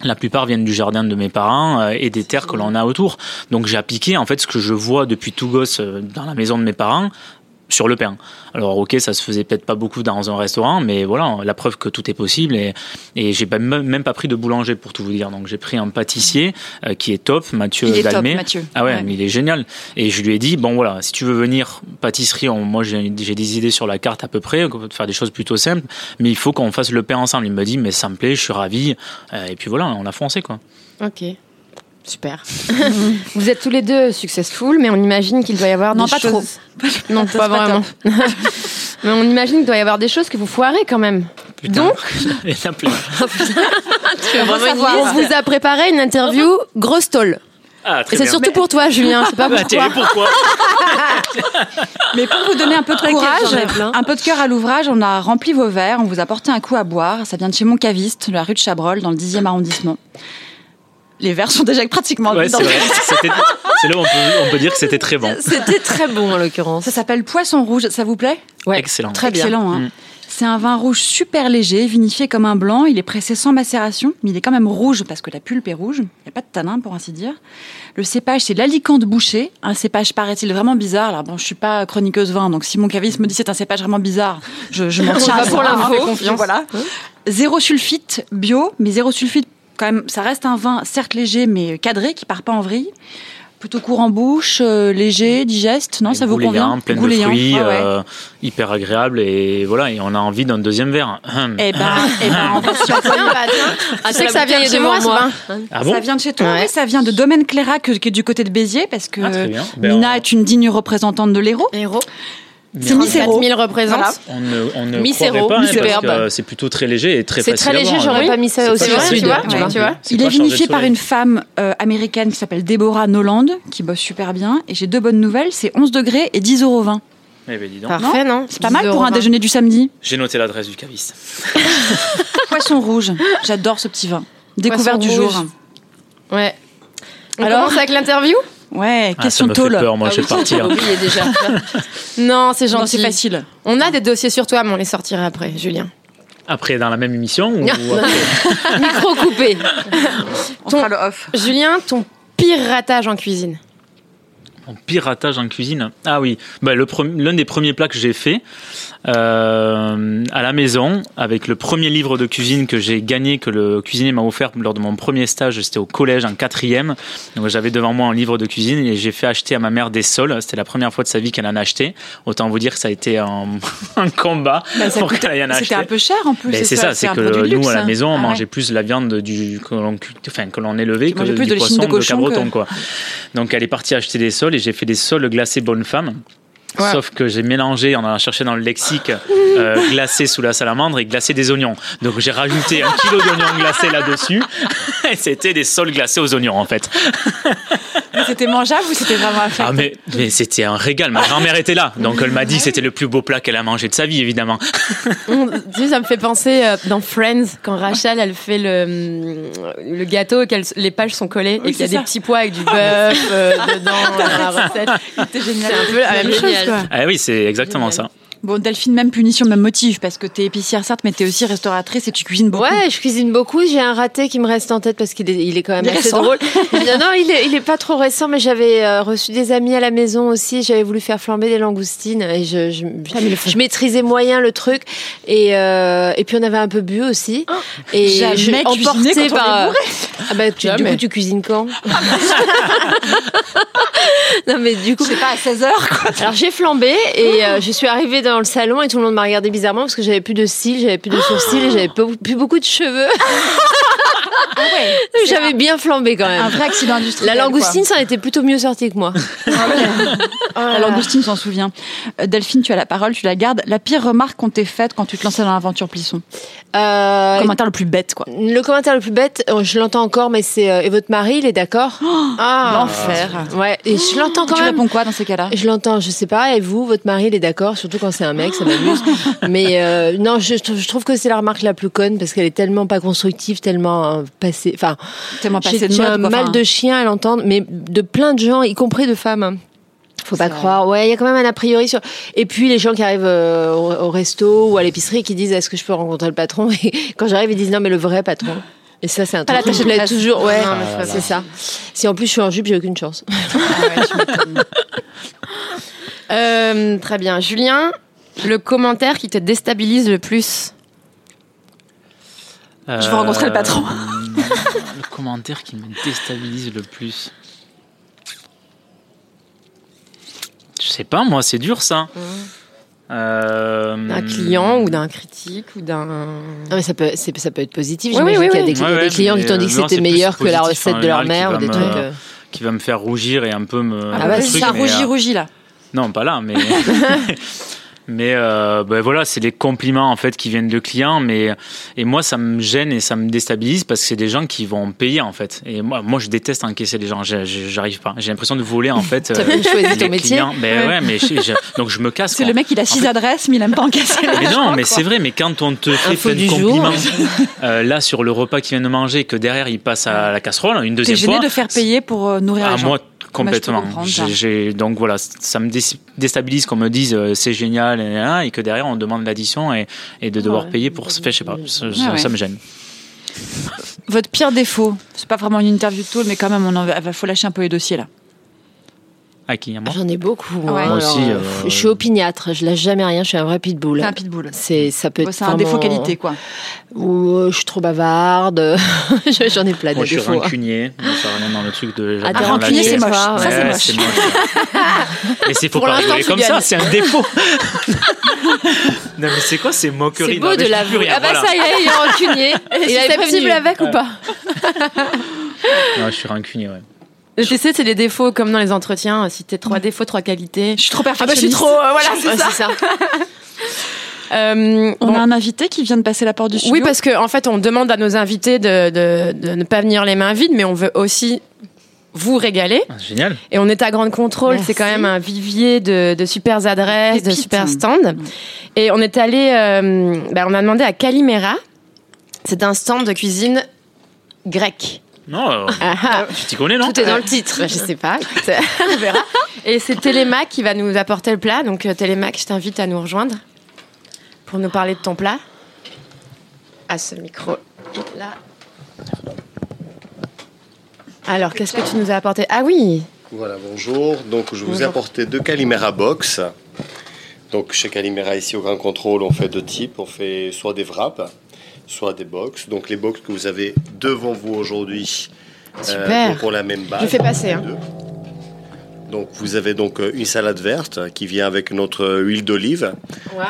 La plupart viennent du jardin de mes parents euh, et des terres que l'on a autour. Donc j'ai appliqué en fait ce que je vois depuis tout gosse euh, dans la maison de mes parents sur le pain. Alors ok, ça se faisait peut-être pas beaucoup dans un restaurant, mais voilà, la preuve que tout est possible et, et j'ai pas- même pas pris de boulanger pour tout vous dire. Donc j'ai pris un pâtissier euh, qui est top, Mathieu Il est top. Mathieu. Ah ouais, Ouais. mais il est génial. Et je lui ai dit, bon voilà, si tu veux venir pâtisserie, on- moi j'ai j'ai des idées sur la carte à peu près, on peut faire des choses plutôt simples, mais il faut qu'on fasse le pain ensemble. Il me dit, mais ça me plaît, je suis ravi. Euh, Et puis voilà, on a foncé quoi. Ok. Super. Vous êtes tous les deux successful, mais on imagine qu'il doit y avoir Non, des pas choses... Non, C'est pas pas vraiment. mais on imagine qu'il doit y avoir des choses que vous foirez quand même. Putain. Donc, Il y en a plein. Tu veux vraiment on vous a préparé une interview grosse tôle. Ah, très Et c'est surtout pour toi, Julien. C'est pas Bah, pour toi. pourquoi Mais pour vous donner un peu de courage, un peu de cœur à l'ouvrage, on a rempli vos verres, on vous a porté un coup à boire. Ça vient de chez mon caviste, de la rue de Chabrol, dans le 10e arrondissement. Les verres sont déjà pratiquement Ouais, vides c'est là où on peut, on peut dire que c'était très bon. C'était très bon en l'occurrence. Ça s'appelle Poisson Rouge, ça vous plaît? Ouais. Excellent. Très bien. Excellent. hein. Mm. C'est un vin rouge super léger, vinifié comme un blanc. Il est pressé sans macération, mais il est quand même rouge parce que la pulpe est rouge. Il n'y a pas de tanin, pour ainsi dire. Le cépage, c'est l'alicante bouché. Un cépage, paraît-il, vraiment bizarre. Alors bon, je suis pas chroniqueuse vin, donc si mon caviste me dit c'est un cépage vraiment bizarre, je, je m'en tiens pour hein, l'info. Voilà. Zéro sulfite bio, mais zéro sulfite quand même. Ça reste un vin certes léger, mais cadré, qui part pas en vrille. Plutôt court en bouche, euh, léger, digeste. Non, ça vous Gouléant, convient plein de fruits, ouais. euh, hyper agréable et voilà, et on a envie d'un deuxième verre. Hum. Eh ben, eh ben, on bah, tiens. Ah, Tu sais que ça vient de chez moi, ce vin Ah bon ça vient de chez toi, Ouais. oui, ça vient de Domaine Clérac, qui est du côté de Béziers, parce que Ah. Ben, Mina on- est une digne représentante de l'Hérault. C'est Hérault. 4000 représente. Voilà. On ne, on ne pas, hein, parce superbe. que c'est plutôt très léger et très C'est facile très à léger, j'aurais hein. pas mis ça C'est aussi de- tu vois, tu vois. C'est Il est vinifié par une femme euh, américaine qui s'appelle Deborah Noland, qui bosse super bien. Et j'ai deux bonnes nouvelles, c'est 11 degrés et 10 euros 20. Eh ben, dis donc. Parfait, non C'est pas mal 10 pour un déjeuner du samedi. J'ai noté l'adresse du caviste. Poisson rouge, j'adore ce petit vin. Découverte du jour. Ouais. On Alors commence avec l'interview? Ouais, Ah, question ça me tôle. fait peur, moi je vais partir. déjà. Non, c'est gentil. c'est facile. On a des dossiers sur toi, mais on les sortira après, Julien. Après, dans la même émission ou, après? Micro coupé. On Ton- fera le off. Julien, ton pire ratage en cuisine Mon piratage en cuisine Ah oui, bah, l'un des premiers plats que j'ai fait euh, à la maison, avec le premier livre de cuisine que j'ai gagné, que le cuisinier m'a offert lors de mon premier stage, c'était au collège en quatrième. Donc j'avais devant moi un livre de cuisine et j'ai fait acheter à ma mère des sols. C'était la première fois de sa vie qu'elle en achetait. Autant vous dire que ça a été un, un combat Bah, pour qu'elle en achète. C'était un peu cher en plus. Ben, c'est ça, c'est que nous luxe, à la hein. maison on Ah ouais. mangeait plus la viande du que l'on enfin élevait que du de poisson de cochon cabreton que- quoi. Donc elle est partie acheter des sols et j'ai fait des sols glacés bonne femme. Ouais. Sauf que j'ai mélangé, on a cherché dans le lexique, euh, glacé sous la salamandre et glacé des oignons. Donc j'ai rajouté un kilo d'oignons glacés là-dessus. Et c'était des sols glacés aux oignons en fait. Mais C'était mangeable ou c'était vraiment à faire Ah mais, mais c'était un régal. Ma grand-mère était là. Donc elle m'a dit que c'était le plus beau plat qu'elle a mangé de sa vie évidemment. On- Tu sais, ça me fait penser euh, dans Friends, quand Rachel, elle fait le, hum, le gâteau, et les pages sont collées Oui, et qu'il y a des petits pois avec du bœuf euh, dedans dans la recette. C'était génial. C'est un peu la même chose, quoi. Ah oui, c'est exactement ça. Bon, Delphine, même punition, même motif, parce que t'es épicière, certes, mais t'es aussi restauratrice et tu cuisines beaucoup. Ouais, je cuisine beaucoup. J'ai un raté qui me reste en tête parce qu'il est, il est quand même assez récent. drôle. non, non, il est, il est pas trop récent, mais j'avais euh, reçu des amis à la maison aussi. J'avais voulu faire flamber des langoustines et je, je, je maîtrisais moyen le truc. Et, euh, et puis on avait un peu bu aussi. et jamais je, cuisiné emporté quand on par. est bourré. Ah bah, tu- du coup, tu cuisines quand? Non, mais du coup. Sais pas, à 16h, quoi. Alors j'ai flambé et euh, je suis arrivée dans le salon et tout le monde m'a regardé bizarrement parce que j'avais plus de cils, j'avais plus de sourcils j'avais plus beaucoup de cheveux. j'avais bien flambé quand même. Un vrai accident industriel. La quoi. langoustine, ça en était plutôt mieux sorti que moi. La langoustine s'en souvient. Euh, Delphine, tu as la parole, tu la gardes. La pire remarque qu'on t'ait faite quand tu te lançais dans l'aventure Plisson? Euh, Commentaire le plus bête, quoi. le commentaire le plus bête, euh, je l'entends encore, mais c'est euh, et votre mari, il est d'accord? Ah, L'enfer. Ouais, et je l'entends quand Tu même. réponds quoi dans ces cas-là? Je l'entends, je sais pas. Et vous, votre mari, il est d'accord, surtout quand c'est un mec, ça m'amuse. Mais euh, non, je, je trouve que c'est la remarque la plus conne parce qu'elle est tellement pas constructive, tellement euh, passée. Enfin, Tellement passé de mode, un quoi. mal Enfin, de chien à l'entendre, mais de plein de gens, y compris de femmes. hein. Faut pas croire. Ouais, il y a quand même un a priori sur. Et puis les gens qui arrivent euh, au, au resto ou à l'épicerie qui disent est-ce que je peux rencontrer le patron? Et quand j'arrive, ils disent non mais le vrai patron. Et ça c'est un truc qui plaît toujours. Ouais, mais c'est ça. Si en plus je suis en jupe, j'ai aucune chance. Euh, très bien. Julien, le commentaire qui te déstabilise le plus? Je veux rencontrer le patron. Euh, le commentaire qui me déstabilise le plus. Je sais pas, moi, c'est dur ça. Euh, D'un client ou d'un critique ou d'un. Non mais ça peut, c'est- ça peut être positif. Oui, J'imagine oui, qu'il y a des, Ouais, clients qui t'ont dit mais que c'était meilleur que la recette de leur mère qui ou des va trucs. me- euh. qui va me faire rougir et un peu me. Ah bah, truc, ça rougit, euh, rougit, là. Non, pas là, mais. mais euh, ben voilà, c'est les compliments en fait qui viennent de clients, mais et moi ça me gêne et ça me déstabilise parce que c'est des gens qui vont payer en fait. Et moi, moi je déteste encaisser les gens. J'arrive pas. J'ai l'impression de voler en fait. Bien choisi les ton métier. clients. Ben ouais, mais je- je- donc je me casse. C'est le mec, il a six adresses, mais il aime pas encaisser les Mais non, mais c'est vrai, mais quand on te fait Info plein de compliments, euh, là sur le repas qu'il vient de manger, que derrière il passe à la casserole une T'es deuxième gêné fois. de faire payer pour euh, nourrir Ah, les gens. moi complètement. J'ai- ça. j'ai- donc voilà, ça me dé- déstabilise qu'on me dise euh, c'est génial et, et que derrière on demande l'addition et, et de devoir Ouais. payer pour ce fait, je sais pas, ça, Ah ouais. ça me gêne. Votre pire défaut, c'est pas vraiment une interview de tout, mais quand même, on en va, faut lâcher un peu les dossiers là. À qui à moi J'en ai beaucoup. Ouais. Moi Alors, aussi, euh, Je suis opiniâtre. Je lâche jamais rien. Je suis un vrai pitbull. C'est un pitbull. C'est ça peut être C'est un défaut qualité, quoi. Ou euh, je suis trop bavarde. J'en ai plein Moi de je suis rancunier, ça rien dans le truc de. Ah, la rancunier, c'est moche. Ça, c'est moche. Mais c'est faut Pour pas comme ça, c'est un défaut. non mais c'est quoi ces moqueries C'est beau de rien, Ah bah ça y est, il est rancunier. Il prévenu. susceptible avec ou pas Non, je suis rancunier, ouais. Le TC, c'est les défauts comme dans les entretiens. Si t'es trois défauts, trois qualités. Je suis trop Ah bah je suis perfectionniste. trop. euh, voilà, c'est Ouais, ça. Euh, On bon. a un invité qui vient de passer la porte du studio. Oui, parce qu'en en fait, on demande à nos invités de, de, de ne pas venir les mains vides, mais on veut aussi vous régaler. Ah, c'est Génial. Et on est à Grande Contrôle, c'est quand même un vivier de, de super adresses, de super stands. Et on est allé, euh, bah, on a demandé à Calimera. C'est un stand de cuisine grecque. Non, euh, Ah, ah. tu t'y connais, non Tout est dans le titre. Bah, je sais pas, on verra. Et c'est Télémac qui va nous apporter le plat. Donc euh, Télémac, je t'invite à nous rejoindre pour nous parler de ton plat. À ce micro là. Alors, qu'est-ce que tu nous as apporté? Ah oui, Voilà, bonjour. Donc, je vous ai apporté deux Calimera Box. Donc, chez Calimera, ici au Grand Contrôle, on fait deux types. On fait soit des wraps, soit des box. Donc, les box que vous avez devant vous aujourd'hui, euh, Super. pour la même base. Je fais passer, hein. Deux. Donc, vous avez donc euh, une salade verte qui vient avec notre huile d'olive,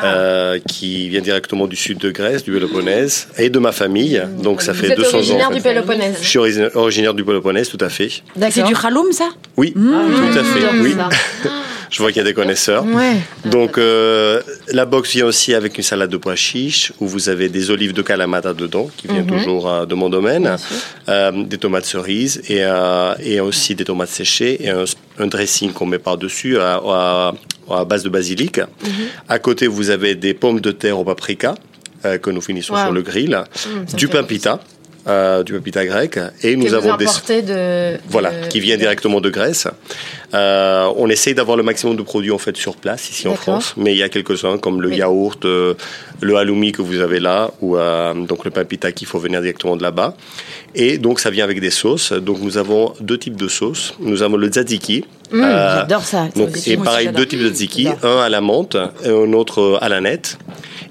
euh, qui vient directement du sud de Grèce, du Péloponnèse, et de ma famille. Donc, ça vous fait êtes 200 ans. originaire du Péloponnèse. Je suis origina- originaire du Péloponnèse, tout à fait. C'est du haloum, ça? Oui, tout à fait. Oui. Je vois qu'il y a des connaisseurs. Ouais. Donc, euh, la box vient aussi avec une salade de pois chiches où vous avez des olives de Kalamata dedans, qui vient toujours euh, de mon domaine, euh, des tomates cerises et, et aussi des tomates séchées et un, un dressing qu'on met par-dessus à, à- à base de basilic. À côté, vous avez des pommes de terre au paprika que nous finissons Wow. sur le grill, me du pain pita. Euh, du pain pita grec, et nous que avons des de, voilà, de- qui vient directement de Grèce. Euh, on essaye d'avoir le maximum de produits en fait sur place ici en. France, mais il y a quelques-uns comme le Oui. yaourt, euh, le halloumi que vous avez là, ou donc le pain pita qu'il faut venir directement de là-bas. Et donc ça vient avec des sauces. Donc nous avons deux types de sauces. Nous avons le tzatziki. Mmh, J'adore ça. donc, et pareil, deux types de tzatziki, J'adore. un à la menthe et un autre à la nette.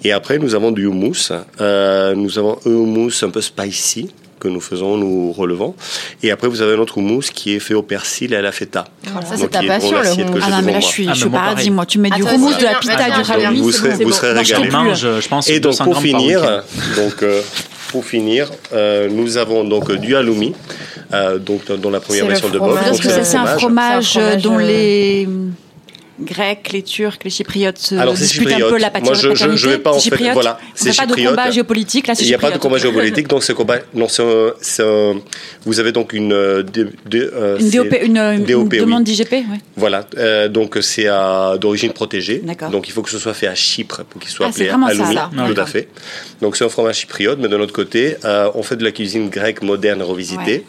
Et après, nous avons du houmous. Euh, nous avons un houmous un peu spicy que nous faisons, nous relevons. Et après, vous avez un autre houmous qui est fait au persil et à la feta. Ça, c'est ta passion, le houmous. Ah non, mais là, je suis, Ah, je suis mais moi, paradis, pareil. moi. Tu mets du toi houmous, de la pita, Attends, du attends, halloumi. vous serez- bon, vous c'est serez régalé. je pense, Et donc 200 pour finir, donc euh, pour finir, euh, nous avons donc du halloumi, euh, donc dans, la première version de boeuf. Parce donc que c'est un fromage, dont euh, les Grecs, les Turcs, les Chypriotes se Alors, c'est disputent un chypriote. peu la Moi, je- je- je vais pas en C'est fait- chypriote. voilà, c'est pas de combat géopolitique, là c'est Il n'y a pas de combat géopolitique, donc ce combat, non, c'est un, c'est un- vous avez donc une, euh, euh, Une c'est- DOP, une, une DOP, oui. demande d'IGP, ouais. Voilà, euh, donc c'est à- d'origine protégée. D'accord. Donc il faut que ce soit fait à Chypre pour qu'il soit Ah, c'est appelé vraiment ça, halloumi. là. Tout à fait. Donc c'est un fromage chypriote, mais de l'autre côté, euh, on fait de la cuisine grecque moderne revisitée.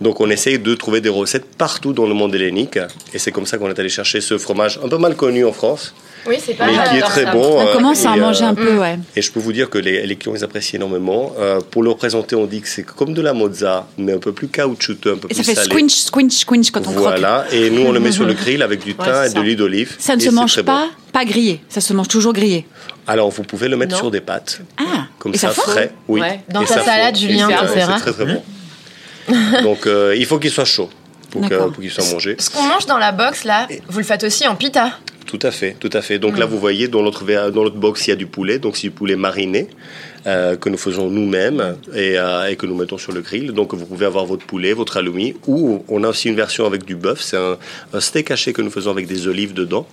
Donc on essaye de trouver des recettes partout dans le monde hellénique. Et c'est comme ça qu'on est allé chercher ce fromage un peu mal connu en France, Oui, c'est pas mais mal. qui est très ça. bon. On euh, commence à en manger euh, un peu, ouais. et je peux vous dire que les, les clients ils apprécient énormément. Euh, pour le présenter, on dit que c'est comme de la mozza, mais un peu plus caoutchouteux, un peu Et ça plus fait salé. squinch, squinch, squinch quand on croque. Voilà, et nous on le met sur le grill avec du thym Ouais, et de ça. l'huile d'olive. Ça ne se mange bon. pas, pas grillé. Ça se mange toujours grillé. Alors vous pouvez le mettre Non. sur des pâtes, Ah, comme et ça, fond frais. Oui. Ouais. Dans Et ta ça salade, Julien, c'est- ça très très bon. Donc euh, il faut qu'il soit chaud pour que- D'accord. pour qu'il soit mangé. Ce qu'on mange dans la box, là, vous le faites aussi en pita. Tout à fait, tout à fait. Donc Mm. là, vous voyez, dans notre, dans notre box, il y a du poulet. Donc c'est du poulet mariné euh, que nous faisons nous-mêmes et, euh, et que nous mettons sur le grill. Donc vous pouvez avoir votre poulet, votre halloumi. Ou on a aussi une version avec du bœuf. C'est un, un steak haché que nous faisons avec des olives dedans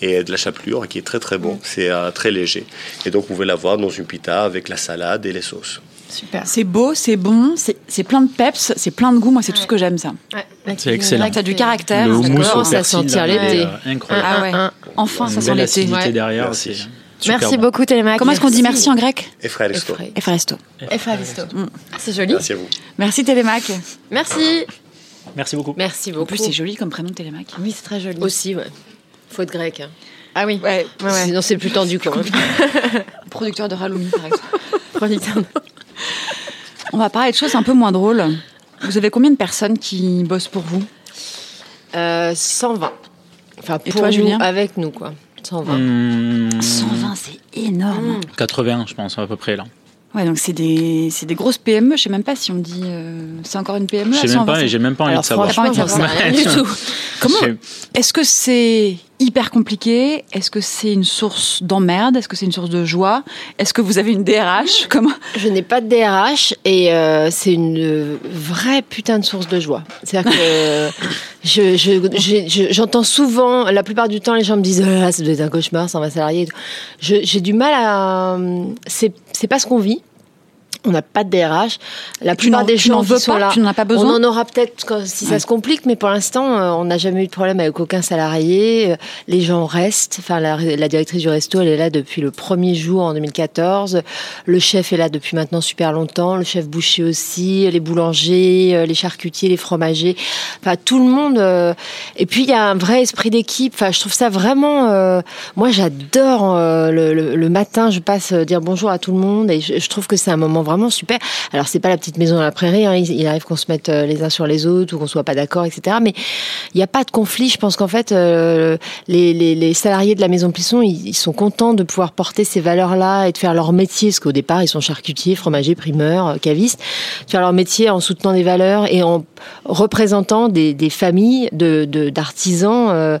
et de la chapelure qui est très très Mm. bon. C'est euh, très léger. Et donc vous pouvez l'avoir dans une pita avec la salade et les sauces. Super. C'est beau, c'est bon, c'est plein de peps, c'est plein de goût. Moi, c'est tout ce que j'aime, ça. C'est excellent. T'as du caractère. Le ça houmous au persil, sentir là, l'été. incroyable. Ah ouais. Enfin, ça sent l'été. Ouais. derrière. Super Merci bon. beaucoup, Télémac. Comment est-ce qu'on dit merci en grec Efraesto. Effray. Efharisto. Efravisto. Ah, c'est joli. Merci à vous. Merci Télémac. Merci. Merci beaucoup. Merci En beaucoup. plus, c'est joli comme prénom Télémac. Oui, c'est très joli. Aussi, ouais. Faut être grec. hein. Ah oui. Ouais, Ouais, ouais. Sinon, c'est plus tendu, quoi. producteur de Halloumi, par exemple. Producteur. On va parler de choses un peu moins drôles. Vous avez combien de personnes qui bossent pour vous? Euh, 120. Enfin, Et pour toi, nous, Julien? avec nous, quoi. 120. Mmh, 120, c'est énorme. 80, je pense, à peu près là. Ouais, donc c'est des, c'est des grosses PME. Je sais même pas si on me dit. euh, c'est encore une PME. Je sais même 120, pas et j'ai même pas envie Alors, de savoir. franchement, j'en sais rien du tout. Comment Est-ce que c'est hyper compliqué Est-ce que c'est une source d'emmerde? Est-ce que c'est une source de joie? Est-ce que vous avez une DRH Comment? Je n'ai pas de DRH et euh, c'est une vraie putain de source de joie. C'est-à-dire que je, je- j'ai- je- j'entends souvent, la plupart du temps, les gens me disent oh là, ça doit être un cauchemar, sans un salarié. J'ai du mal à. c'est pas ce qu'on vit. On n'a pas de DRH. La plupart des gens sont pas là, Tu n'en as pas besoin on en aura peut-être si ça Ouais. se complique, mais pour l'instant, euh, on n'a jamais eu de problème avec aucun salarié. Euh, Les gens restent. Enfin, la, la directrice du resto, elle est là depuis le premier jour en 2014. Le chef est là depuis maintenant super longtemps. Le chef boucher aussi, les boulangers, euh, les charcutiers, les fromagers. Enfin, tout le monde. euh, Et puis, il y a un vrai esprit d'équipe. Enfin, je trouve ça vraiment. euh, Moi, j'adore euh, le, le- le matin. Je passe dire bonjour à tout le monde et je, je trouve que c'est un moment vraiment super. Alors, c'est pas la petite maison dans la prairie. hein. Il, arrive qu'on se mette euh, les uns sur les autres ou qu'on soit pas d'accord, etc. Mais il n'y a pas de conflit. Je pense qu'en fait, euh, les, les- salariés de la maison Plisson, ils, sont contents de pouvoir porter ces valeurs-là et de faire leur métier. Parce qu'au départ, ils sont charcutiers, fromagers, primeurs, euh, cavistes. De faire leur métier en soutenant des valeurs et en représentant des, des familles de d'artisans.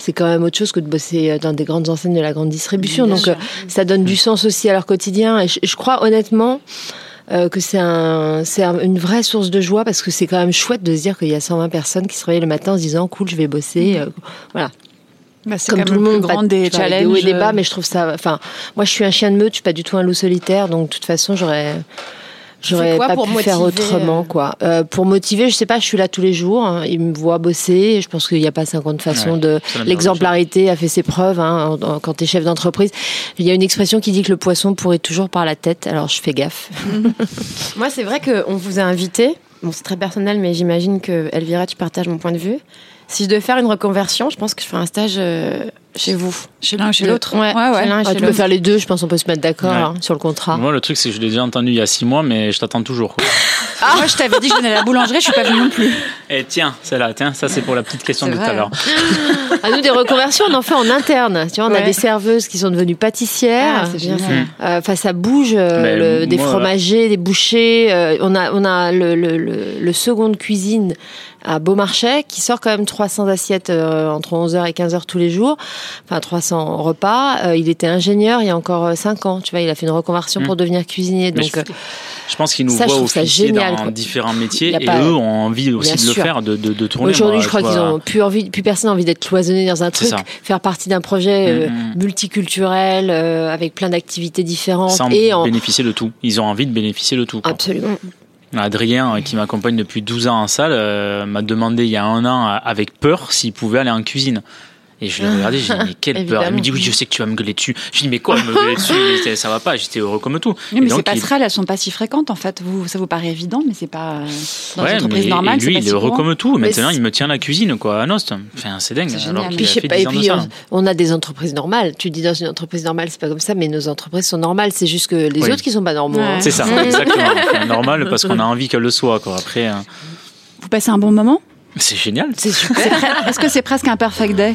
C'est quand même autre chose que de bosser dans des grandes enseignes de la grande distribution. Bien Donc, sûr. euh, ça donne du sens aussi à leur quotidien. Et je, je crois honnêtement euh, que c'est un, c'est un- une vraie source de joie parce que c'est quand même chouette de se dire qu'il y a 120 personnes qui se réveillent le matin en se disant cool, je vais bosser. euh, voilà. Bah, C'est Comme tout le monde, grand pas- des challenges. Des hauts et des bas, euh, mais je trouve ça. Enfin, moi, je suis un chien de meute, je suis pas du tout un loup solitaire, donc de toute façon, j'aurais. J'aurais pas pour pu motiver, faire autrement, euh quoi. Euh, pour motiver, je sais pas, je suis là tous les jours. hein. Ils me voient bosser. Je pense qu'il n'y a pas 50 façons Ouais, de. L'exemplarité a fait ses preuves. Hein, en- en- quand tu es chef d'entreprise, il y a une expression qui dit que le poisson pourrit toujours par la tête. Alors je fais gaffe. Moi, c'est vrai qu'on vous a invité. Bon, c'est très personnel, mais j'imagine que Elvira, tu partages mon point de vue. Si je devais faire une reconversion, je pense que je ferais un stage euh, chez vous. Chez l'un ou chez l'autre. ouais, chez l'un et Ah, chez tu peux l'autre. faire les deux. Je pense qu'on peut se mettre d'accord Ouais. hein, sur le contrat. Moi, le truc, c'est que je l'ai déjà entendu il y a six mois, mais je t'attends toujours. quoi. Ah, Moi, je t'avais dit que je venais à la boulangerie, je suis pas venue non plus. Et tiens, celle-là, tiens, ça c'est pour la petite question C'est de tout vrai. à l'heure. À nous, des reconversions, on en fait en interne. Tu vois, on a Ouais. des serveuses qui sont devenues pâtissières. Ah, c'est bien génial. ça. Euh, Enfin, ça bouge. euh, Mais le- des moi, fromagers, des bouchers. euh, on a, on a le, le, le, le second de cuisine à Beaumarchais qui sort quand même 300 assiettes euh, entre 11h et 15h tous les jours. Enfin, 300 repas. Euh, il était ingénieur il y a encore 5 ans. Tu vois, il a fait une reconversion Mm. pour devenir cuisinier. Mais Donc, je- euh, Je pense qu'ils nous Ça, officier génial, dans quoi. différents métiers et pas- eux ont envie aussi de le faire, de, de, de tourner. Aujourd'hui, je crois qu'ils vois, ont plus envie, plus personne n'a envie d'être cloisonné dans un truc, faire partie d'un projet euh, Mm, mm. multiculturel euh, avec plein d'activités différentes sans et en bénéficier de tout. Ils ont envie de bénéficier de tout. quoi. absolument. Adrien, euh, qui m'accompagne depuis 12 ans en salle, euh, m'a demandé il y a un an, euh, avec peur, s'il pouvait aller en cuisine. Et je l'ai regardé, j'ai dit, mais quelle peur. Il me dit, oui, je sais que tu vas me gueuler dessus. Je dis, mais quoi, me gueuler dessus? Mais ça va pas, j'étais heureux comme tout. Oui, mais donc, ces il- passerelles, elles sont pas si fréquentes en fait. Vous, ça vous paraît évident, mais c'est pas euh, dans Ouais, une entreprise mais normale. et lui, pas il si est heureux comme tout. Mais Maintenant, il me tient la cuisine, quoi, à Nost. Enfin, c'est dingue. C'est alors qu'il Puis, a je sais fait pas, 10 et de puis ça. on, a des entreprises normales. Tu dis dans une entreprise normale, c'est pas comme ça, mais nos entreprises sont normales. C'est juste que les Oui. autres qui sont pas normaux. Ouais. hein. C'est ça, exactement. Normal parce qu'on a envie qu'elle le soit, quoi. Après, euh, Vous passez un bon moment? C'est génial. C'est super. Est-ce que c'est presque un perfect day?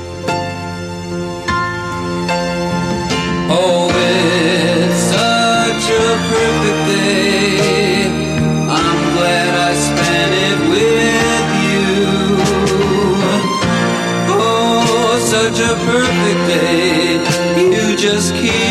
You just keep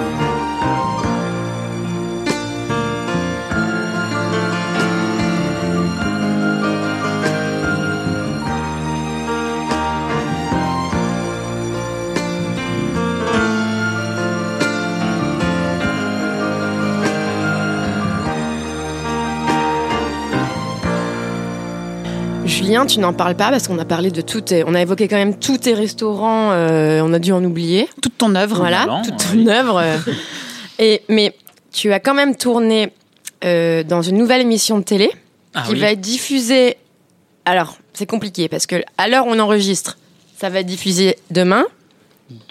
Tu n'en parles pas parce qu'on a parlé de tout, tes- on a évoqué quand même tous tes restaurants, euh, on a dû en oublier. Toute ton œuvre. Voilà, Blanc, toute oui. ton œuvre. Et mais tu as quand même tourné euh, dans une nouvelle émission de télé Ah qui oui. va être diffusée. Alors, c'est compliqué parce que à l'heure où on enregistre, ça va être diffusé demain.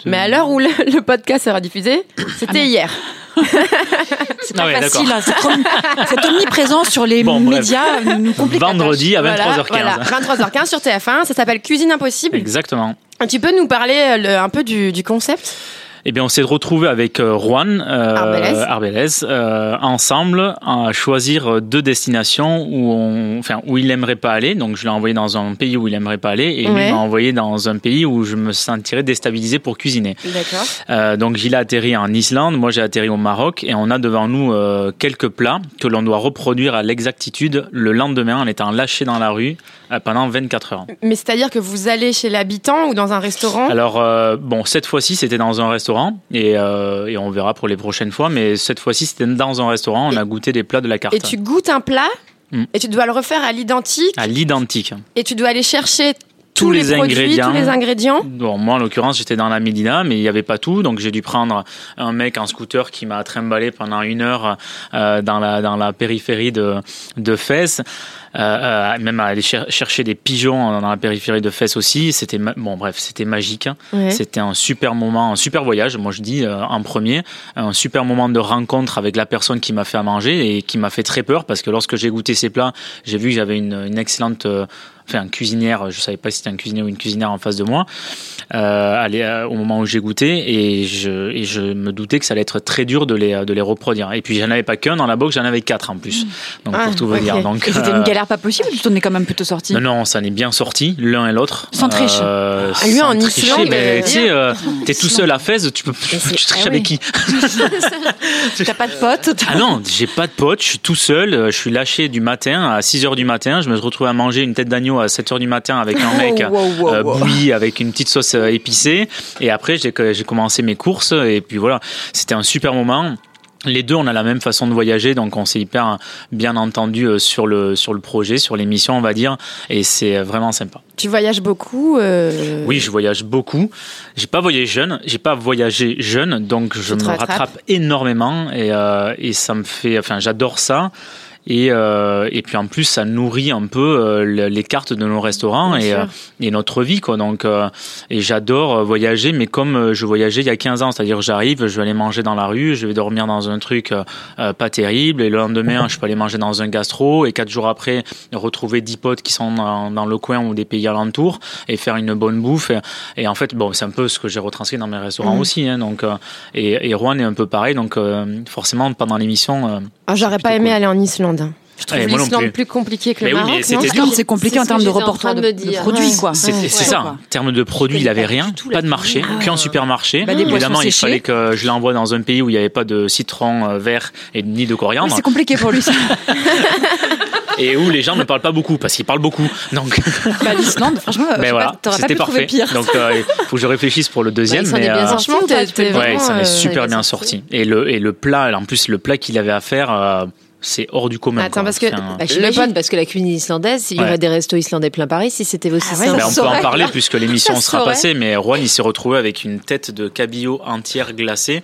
Mais à l'heure où le, le podcast sera diffusé, c'était hier. C'est pas ouais, facile. hein, cette, omni- cette omniprésence sur les Bon, bref. médias nous, nous complique. Vendredi à 23h15. Voilà, voilà, 23h15 sur TF1. Ça s'appelle Cuisine Impossible. Exactement. Tu peux nous parler euh, le- un peu du, du concept? Eh bien, on s'est retrouvé avec euh, Juan euh, Arbelez. Euh, ensemble à choisir deux destinations où on, enfin, où il aimerait pas aller. Donc, je l'ai envoyé dans un pays où il aimerait pas aller, et lui Ouais. m'a envoyé dans un pays où je me sentirais déstabilisé pour cuisiner. D'accord. Euh, donc, il a atterri en Islande, moi j'ai atterri au Maroc, et on a devant nous euh, quelques plats que l'on doit reproduire à l'exactitude le lendemain en étant lâché dans la rue euh, pendant 24 heures. Mais c'est-à-dire que vous allez chez l'habitant ou dans un restaurant? Alors euh, bon, cette fois-ci c'était dans un restaurant et, euh, et on verra pour les prochaines fois. Mais cette fois-ci c'était dans un restaurant. On a goûté des plats de la carte et tu goûtes un plat Mm. et tu dois le refaire à l'identique à l'identique. et tu dois aller chercher tous, Tous les, les produits, ingrédients. tous les ingrédients. Bon, moi en l'occurrence j'étais dans la Médina, mais il n'y avait pas tout, donc j'ai dû prendre un mec en scooter qui m'a trimballé pendant une heure euh, dans la dans la périphérie de de Fès. Euh, euh, même à aller cher- chercher des pigeons dans la périphérie de Fès aussi. C'était bon, bref, c'était magique. hein. Ouais. C'était un super moment, un super voyage. Moi, je dis euh, en premier, un super moment de rencontre avec la personne qui m'a fait à manger et qui m'a fait très peur parce que lorsque j'ai goûté ces plats, j'ai vu que j'avais une, une excellente, euh, enfin, cuisinière. Je savais pas si c'était un cuisinier ou une cuisinière en face de moi. Euh, aller, euh, au moment où j'ai goûté et je et je me doutais que ça allait être très dur de les de les reproduire. Et puis j'en avais pas qu'un dans la box, j'en avais quatre en plus. Donc Ah, pour tout vous dire. Donc Et c'était euh, une galère pas possible, tu t'en es quand même plutôt sorti? non, non, ça en est bien sorti, l'un et l'autre. Sans triche. Euh, Ah, lui, sans en tricher, Islande, mais euh, tu sais, euh, t'es tout seul à Fès, tu peux, tu triches ah avec oui. qui? T'as pas de potes Ah non, j'ai pas de pote, je suis tout seul, euh, je suis lâché du matin à 6 heures du matin, je me retrouve à manger une tête d'agneau à 7 heures du matin avec un mec wow, wow, euh, wow. bouilli avec une petite sauce euh, épicée et après j'ai commencé mes courses et puis voilà, c'était un super moment. Les deux, on a la même façon de voyager, donc on s'est hyper bien entendu euh, sur le sur le projet, sur l'émission, on va dire, et c'est vraiment sympa. Tu voyages beaucoup. euh, Oui, je voyage beaucoup. J'ai pas voyagé jeune, j'ai pas voyagé jeune, donc je me rattrape énormément et, euh, et ça me fait, enfin, j'adore ça. Et, euh, et puis en plus, ça nourrit un peu euh, le- les cartes de nos restaurants et, euh, et notre vie, quoi. Donc, et j'adore voyager, mais comme je voyageais il y a 15 ans, c'est-à-dire j'arrive, je vais aller manger dans la rue, je vais dormir dans un truc pas terrible, et le lendemain, je peux aller manger dans un gastro, et quatre jours après, retrouver 10 potes qui sont dans, dans le coin ou des pays alentours, et faire une bonne bouffe. Et, et en fait, bon, c'est un peu ce que j'ai retranscrit dans mes restaurants Mhm. aussi. Hein, donc, et, et Rouen est un peu pareil, donc forcément, pendant l'émission. Ah, J'aurais pas aimé cool. aller en Islande. Je trouve Ouais, moi non l'Islande plus. plus compliqué que Mais le mais Maroc. L'Islande, c'est compliqué en termes de reportage de, de produits, Ouais. quoi. C'est Ouais. Ouais, ça. En termes de produits, il avait rien, pas de marché, qu'un supermarché. Bah, Évidemment, il séchés. fallait que je l'envoie dans un pays où il n'y avait pas de citron euh, vert et ni de coriandre, c'est compliqué pour lui. ça. et où les gens ne parlent pas beaucoup parce qu'ils parlent beaucoup. Donc, bah, l'Islande, franchement, ben sais voilà, c'était parfait. pire. Donc, euh, il faut que je réfléchisse pour le deuxième. Bah, il s'en mais, est bien euh. Franchement, Ouais, ça euh, m'est super bien sorti. Et le, et le plat, en plus, le plat qu'il avait à faire, euh, c'est hors du commun. Attends, quoi. parce que- un- Bah, Le J'imagine, pod- parce que la cuisine islandaise, il y Ouais. aurait des restos islandais plein Paris si c'était aussi Ah ouais, simple. Ben, on peut en parler puisque l'émission sera passée, mais Juan il s'est retrouvé avec une tête de cabillaud entière glacée.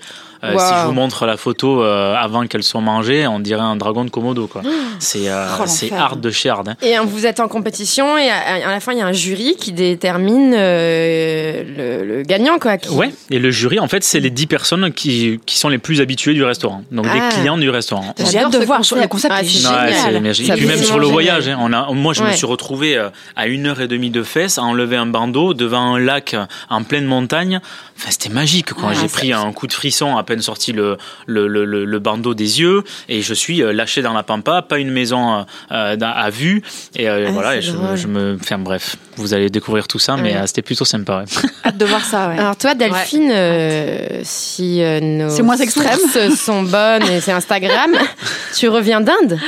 Euh, Wow. Si je vous montre la photo euh, avant qu'elle soit mangée, on dirait un dragon de Komodo. quoi. C'est euh, Oh, c'est hard de chez hard. hein. Et euh, vous êtes en compétition et à, à la fin il y a un jury qui détermine euh, le, le gagnant quoi. qui- Ouais, et le jury, en fait, c'est les 10 personnes qui, qui sont les plus habituées du restaurant. Donc Ah. des clients du restaurant. J'ai hâte de voir. concept. Le concept Ah, est c'est Ouais, génial. c'est magique. Ça Et puis même sur le génial. voyage, hein, on a, moi je me Ouais. suis retrouvé à une heure et demie de fesses à enlever un bandeau devant un lac en pleine montagne. Enfin, c'était magique. Quand Ah, j'ai c'est- pris un coup de frisson à peine peine sorti le, le, le, le bandeau des yeux et je suis lâché dans la pampa, pas une maison à vue. Et Ah, voilà, et je, me. Enfin bref, vous allez découvrir tout ça, mais Ouais. euh, c'était plutôt sympa. ouais. Hâte de voir ça, ouais. Alors toi, Delphine, euh, si euh, nos C'est moins extrême. sont bonnes et c'est Instagram, tu reviens d'Inde?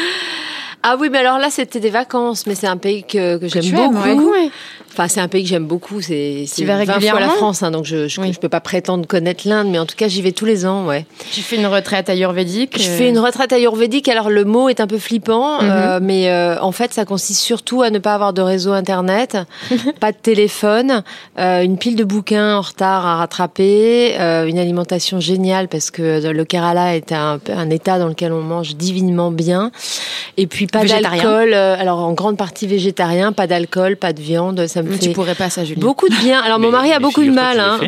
Ah oui, mais alors là, c'était des vacances, mais c'est un pays que, que j'aime tu aimes, beaucoup. ouais. Enfin, c'est un pays que j'aime beaucoup. C'est c'est vas 20 fois la France, hein, donc je, je, Oui. je peux pas prétendre connaître l'Inde, mais en tout cas, j'y vais tous les ans, ouais. Tu fais une retraite ayurvédique Je euh, fais une retraite ayurvédique. Alors le mot est un peu flippant, Mhm. euh, mais euh, en fait, ça consiste surtout à ne pas avoir de réseau internet, pas de téléphone, euh, une pile de bouquins en retard à rattraper, euh, une alimentation géniale parce que le Kerala est un, un état dans lequel on mange divinement bien, et puis pas d'alcool. alors en grande partie végétarien, pas d'alcool, pas de viande. Ça me fait tu pourrais pas ça, Julie. Beaucoup de bien. Alors mon mari a beaucoup de mal. Hein.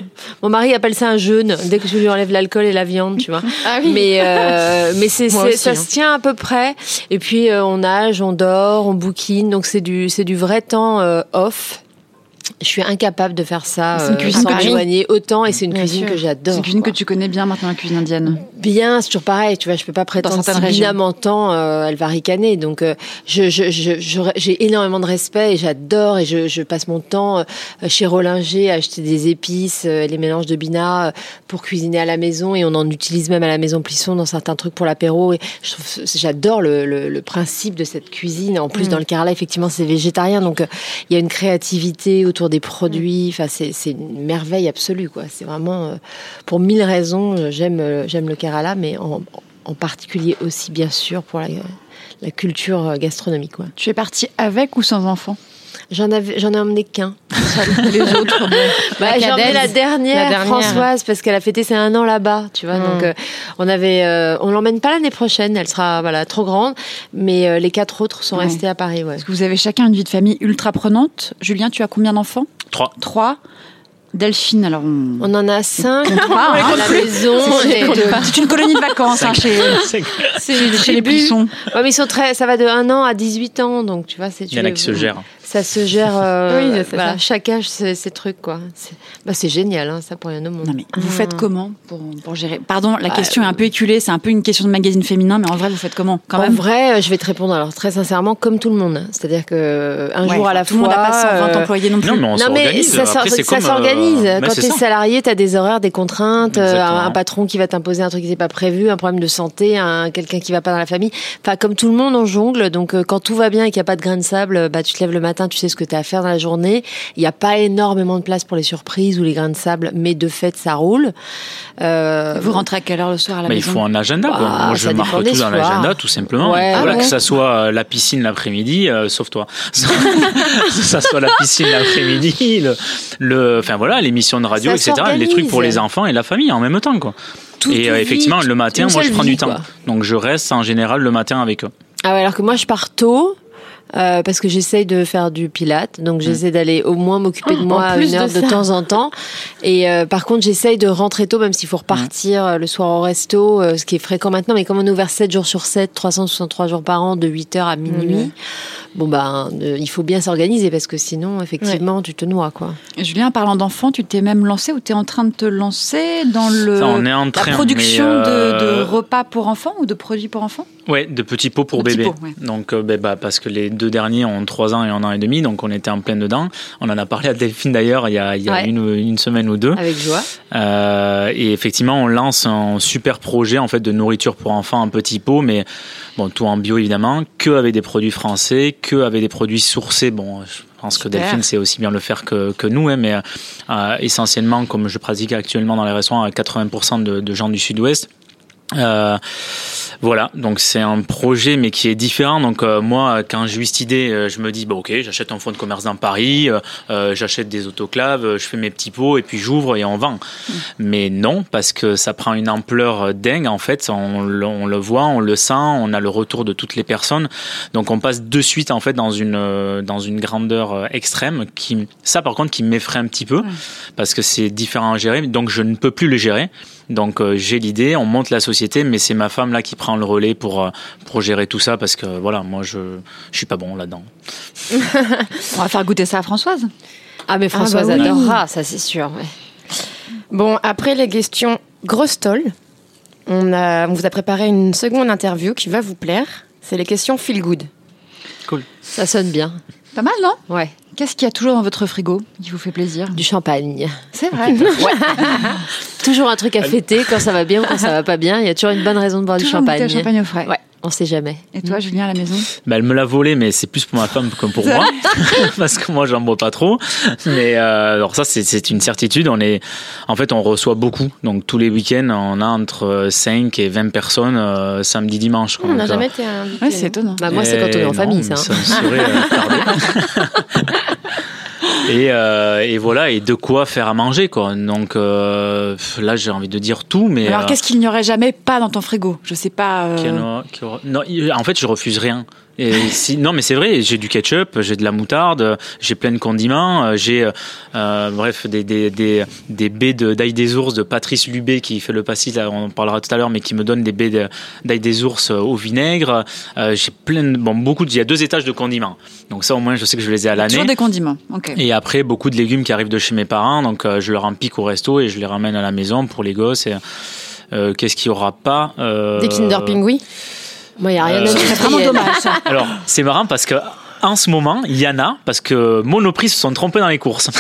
Mon mari appelle ça un jeûne dès que je lui enlève l'alcool et la viande, tu vois. Ah oui. Mais euh, mais c'est Moi c'est- aussi, ça hein. se tient à peu près. Et puis euh, on nage, on dort, on bouquine. Donc c'est du c'est du vrai temps euh, off. Je suis incapable de faire ça C'est une euh, cuisine sans que tu- m'éloigner autant et c'est une Bien cuisine sûr. que C'est j'adore. une cuisine que quoi. tu connais bien maintenant, la cuisine indienne. Bien, c'est toujours pareil, tu vois, je peux pas prétendre certaines si régions. Bina m'entend, euh, elle va ricaner. Donc, euh, je, je, je, je- j'ai énormément de respect et j'adore et je, je passe mon temps euh, chez Rollinger à acheter des épices, euh, les mélanges de Bina euh, pour cuisiner à la maison et on en utilise même à la maison Plisson dans certains trucs pour l'apéro. Et je trouve, j'adore le, le, le principe de cette cuisine. En plus, dans le Kerala, effectivement, c'est végétarien, donc euh, il y a une créativité autour des produits. Enfin, c'est, une merveille absolue, quoi. C'est vraiment euh, pour mille raisons, euh, j'aime euh, j'aime le Kerala, mais en, particulier aussi, bien sûr, pour la, culture gastronomique. quoi. Tu es partie avec ou sans enfant? J'en avais, j'en ai emmené qu'un. Les autres. Bah, La j'ai emmené la dernière, La dernière. Françoise, parce qu'elle a fêté ses un an là-bas, tu vois. Mm. Donc, euh, on avait, euh, on l'emmène pas l'année prochaine, elle sera voilà trop grande, mais euh, les quatre autres sont Ouais. restés à Paris, ouais. Parce que vous avez chacun une vie de famille ultra prenante. Julien, tu as combien d'enfants? Trois. Trois. Delphine, alors on... On en a cinq pas, hein. à la maison. C'est une colonie de vacances hein, chez, C'est chez, chez les Buissons. Ouais, mais ils sont très, ça va de 1 an à 18 ans, donc tu vois, c'est. Il y en a qui se gèrent. Ça se gère. euh, Oui, c'est voilà, âge ses, ses trucs, quoi. C'est bah, c'est génial, hein, ça pour rien au monde. Non mais vous faites comment pour, pour gérer? Pardon, la Bah, question est un peu éculée, c'est un peu une question de magazine féminin, mais en vrai, vous faites comment quand en même? vrai, euh, je vais te répondre alors très sincèrement, comme tout le monde. C'est-à-dire que euh, un Ouais, jour à la tout fois. le monde n'a pas 120 euh, employés non plus. Non, mais on non mais ça, euh, s'organise. bah, Quand t'es ça. salarié, t'as des horaires, des contraintes, un, un patron qui va t'imposer un truc qui n'est pas prévu, un problème de santé, un quelqu'un qui va pas dans la famille. Enfin, comme tout le monde, on jongle. Donc, quand tout va bien et qu'il n'y a pas de grain de sable, bah, tu te lèves le matin, tu sais ce que tu as à faire dans la journée. Il n'y a pas énormément de place pour les surprises ou les grains de sable, mais de fait, ça roule. Euh, Vous rentrez à quelle heure le soir à la Mais il maison faut un agenda. quoi. Bah, Moi, je marque tout dans l'agenda, tout simplement. Ouais. voilà, Ah que ça soit la piscine l'après-midi, euh, sauf toi. que ça soit la piscine l'après-midi, le, le, enfin voilà, l'émission de radio, Ça etc. Les trucs pour les enfants et la famille en même temps, quoi. Tout- et euh, effectivement, le matin, moi, je prends vie, du temps. quoi. Donc, je reste en général le matin avec eux. Ah ouais, alors que moi je pars tôt. Euh, parce que j'essaye de faire du pilate, donc j'essaie d'aller au moins m'occuper de moi une heure de temps en temps. Et euh, par contre, j'essaye de rentrer tôt, même s'il faut repartir euh, le soir au resto, euh, ce qui est fréquent maintenant. Mais comme on est ouvert 7 jours sur 7, 363 jours par an, de 8h à minuit, bon ben, euh, il faut bien s'organiser parce que sinon, effectivement, tu te noies, quoi. Julien, en parlant d'enfants, tu t'es même lancé ou tu es en train de te lancer dans le, Ça, on est en la production euh, de repas pour enfants ou de produits pour enfants? Ouais, de petits pots pour De pots, ouais. Donc, euh, ben, bah, parce que les deux derniers ont trois ans et un an et demi, donc on était en plein dedans. On en a parlé à Delphine d'ailleurs il y a, il y a Ouais. une, une semaine ou deux. Avec joie. Euh, et effectivement, on lance un super projet en fait de nourriture pour enfants en petits pots, mais bon, tout en bio évidemment, que avec des produits français, que avec des produits sourcés. Bon, je pense que Super. Delphine sait aussi bien le faire que, que nous, hein, mais euh, essentiellement, comme je pratique actuellement dans les restaurants, à 80% de, de gens du Sud-Ouest. Euh, voilà, donc c'est un projet mais qui est différent. Donc euh, moi, quand j'ai eu cette idée, euh, je me dis bah ok, j'achète un fonds de commerce dans Paris, euh, euh, j'achète des autoclaves, euh, je fais mes petits pots et puis j'ouvre et on vend. Mais non, parce que ça prend une ampleur dingue en fait. On, le- on le voit, on le sent, on a le retour de toutes les personnes. Donc on passe de suite en fait dans une dans une grandeur extrême qui ça par contre qui m'effraie un petit peu parce que c'est différent à gérer. Donc je ne peux plus le gérer. Donc euh, j'ai l'idée, on monte la société, mais c'est ma femme là qui prend le relais pour euh, pour gérer tout ça parce que voilà, moi je je suis pas bon là-dedans. On va faire goûter ça à Françoise. Ah, mais Françoise bah oui. adorera, ça c'est sûr. ouais. Bon, après les questions grosses tolles, on, a, on vous a préparé une seconde interview qui va vous plaire. C'est les questions feel good. Cool. Ça sonne bien. Pas mal, non? Ouais. Qu'est-ce qu'il y a toujours dans votre frigo qui vous fait plaisir? Du champagne. C'est vrai. Toujours un truc à fêter quand ça va bien ou quand ça va pas bien. Il y a toujours une bonne raison de boire du Toujours champagne. de champagne au frais. Ouais, on sait jamais. Et toi, Julien, à la maison Bah, elle me l'a volé, mais c'est plus pour ma femme que pour moi, parce que moi, j'en bois pas trop. Mais euh, alors ça, c'est- une certitude. On est, en fait, on reçoit beaucoup. Donc tous les week-ends, on a entre 5 et 20 personnes euh, samedi, dimanche. quoi. On n'a jamais euh, été invité. Ouais, c'est étonnant. Bah, moi, c'est quand on est en non, famille, ça. hein. Ça me serait euh. Et, euh, et voilà, et de quoi faire à manger, quoi. Donc euh, là, j'ai envie de dire tout, mais Alors, euh, qu'est-ce qu'il n'y aurait jamais pas dans ton frigo? Je sais pas. euh, en aura- aura- Non, en fait, je refuse rien. Et si, non, mais c'est vrai, j'ai du ketchup, j'ai de la moutarde, j'ai plein de condiments, euh, j'ai, euh, euh, bref, des, des, des, des baies de- d'ail des ours de Patrice Lubé qui fait le pastis, là, on en parlera tout à l'heure, mais qui me donne des baies de- d'ail des ours au vinaigre. Euh, j'ai plein de, bon, beaucoup de, il y a deux étages de condiments. Donc ça, au moins, je sais que je les ai à l'année. Toujours des condiments. Ok. Et après, beaucoup de légumes qui arrivent de chez mes parents, donc euh, je leur en pique au resto et je les ramène à la maison pour les gosses. Et, euh, Qu'est-ce qu'il y aura pas euh, Des Kinder Pingui Moi, il n'y a rien Euh, C'est vraiment dommage. ça. Alors, c'est marrant parce que en ce moment, il y en a parce que Monoprix se sont trompés dans les courses.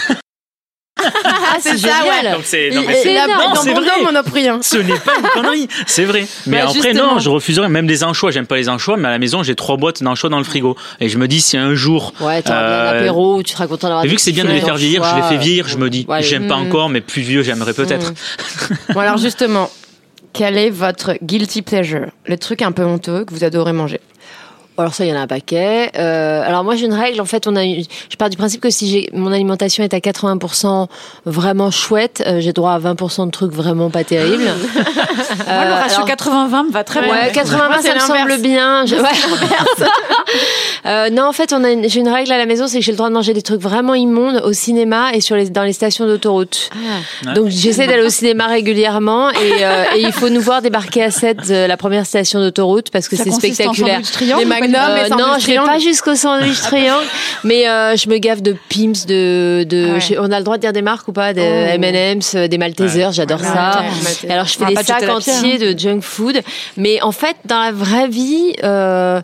Ah, c'est ça, ouais. Donc c'est Il, non, mais il c'est- a non, dans c'est Bordeaux, vrai. Monoprix. hein. Ce n'est pas une connerie, c'est vrai. Mais Bah, après, justement. non, je refuserais même des anchois. J'aime pas les anchois, mais à la maison, j'ai trois boîtes d'anchois dans le frigo. Et je me dis, si un jour. Ouais, t'auras bien un euh, apéro, tu seras content d'avoir vu que c'est bien de les faire vieillir, je les fais vieillir, je me dis, ouais. j'aime pas Mm. encore, mais plus vieux, j'aimerais peut-être. Bon, alors justement, quel est votre guilty pleasure? Le truc un peu honteux que vous adorez manger Alors ça, il y en a un paquet. Euh, alors moi, j'ai une règle. En fait, on a. une- Je pars du principe que si j'ai mon alimentation est à 80% vraiment chouette, euh, j'ai droit à 20% de trucs vraiment pas terribles. Moi, le Euh, ratio alors- 80-20 me va très bien. Ouais, 80 Moi, c'est ça me semble bien. Je- ouais. Euh, non, en fait, on a une- j'ai une règle à la maison, c'est que j'ai le droit de manger des trucs vraiment immondes au cinéma et sur les, dans les stations d'autoroute. Ouais. Donc j'essaie d'aller au cinéma régulièrement et, euh, et il faut nous voir débarquer à 7 de la première station d'autoroute parce que Ça c'est en spectaculaire. Les les Euh, non, je vais triangle. pas jusqu'au sandwich triangle, mais euh, je me gaffe de Pim's, de, de Ah ouais. je- on a le droit de dire des marques ou pas, de Oh. M&M's, euh, des Maltesers, j'adore Ouais, ça. ouais, Malteser. Et alors je fais des sacs entiers de junk food, mais en fait dans la vraie vie. Euh,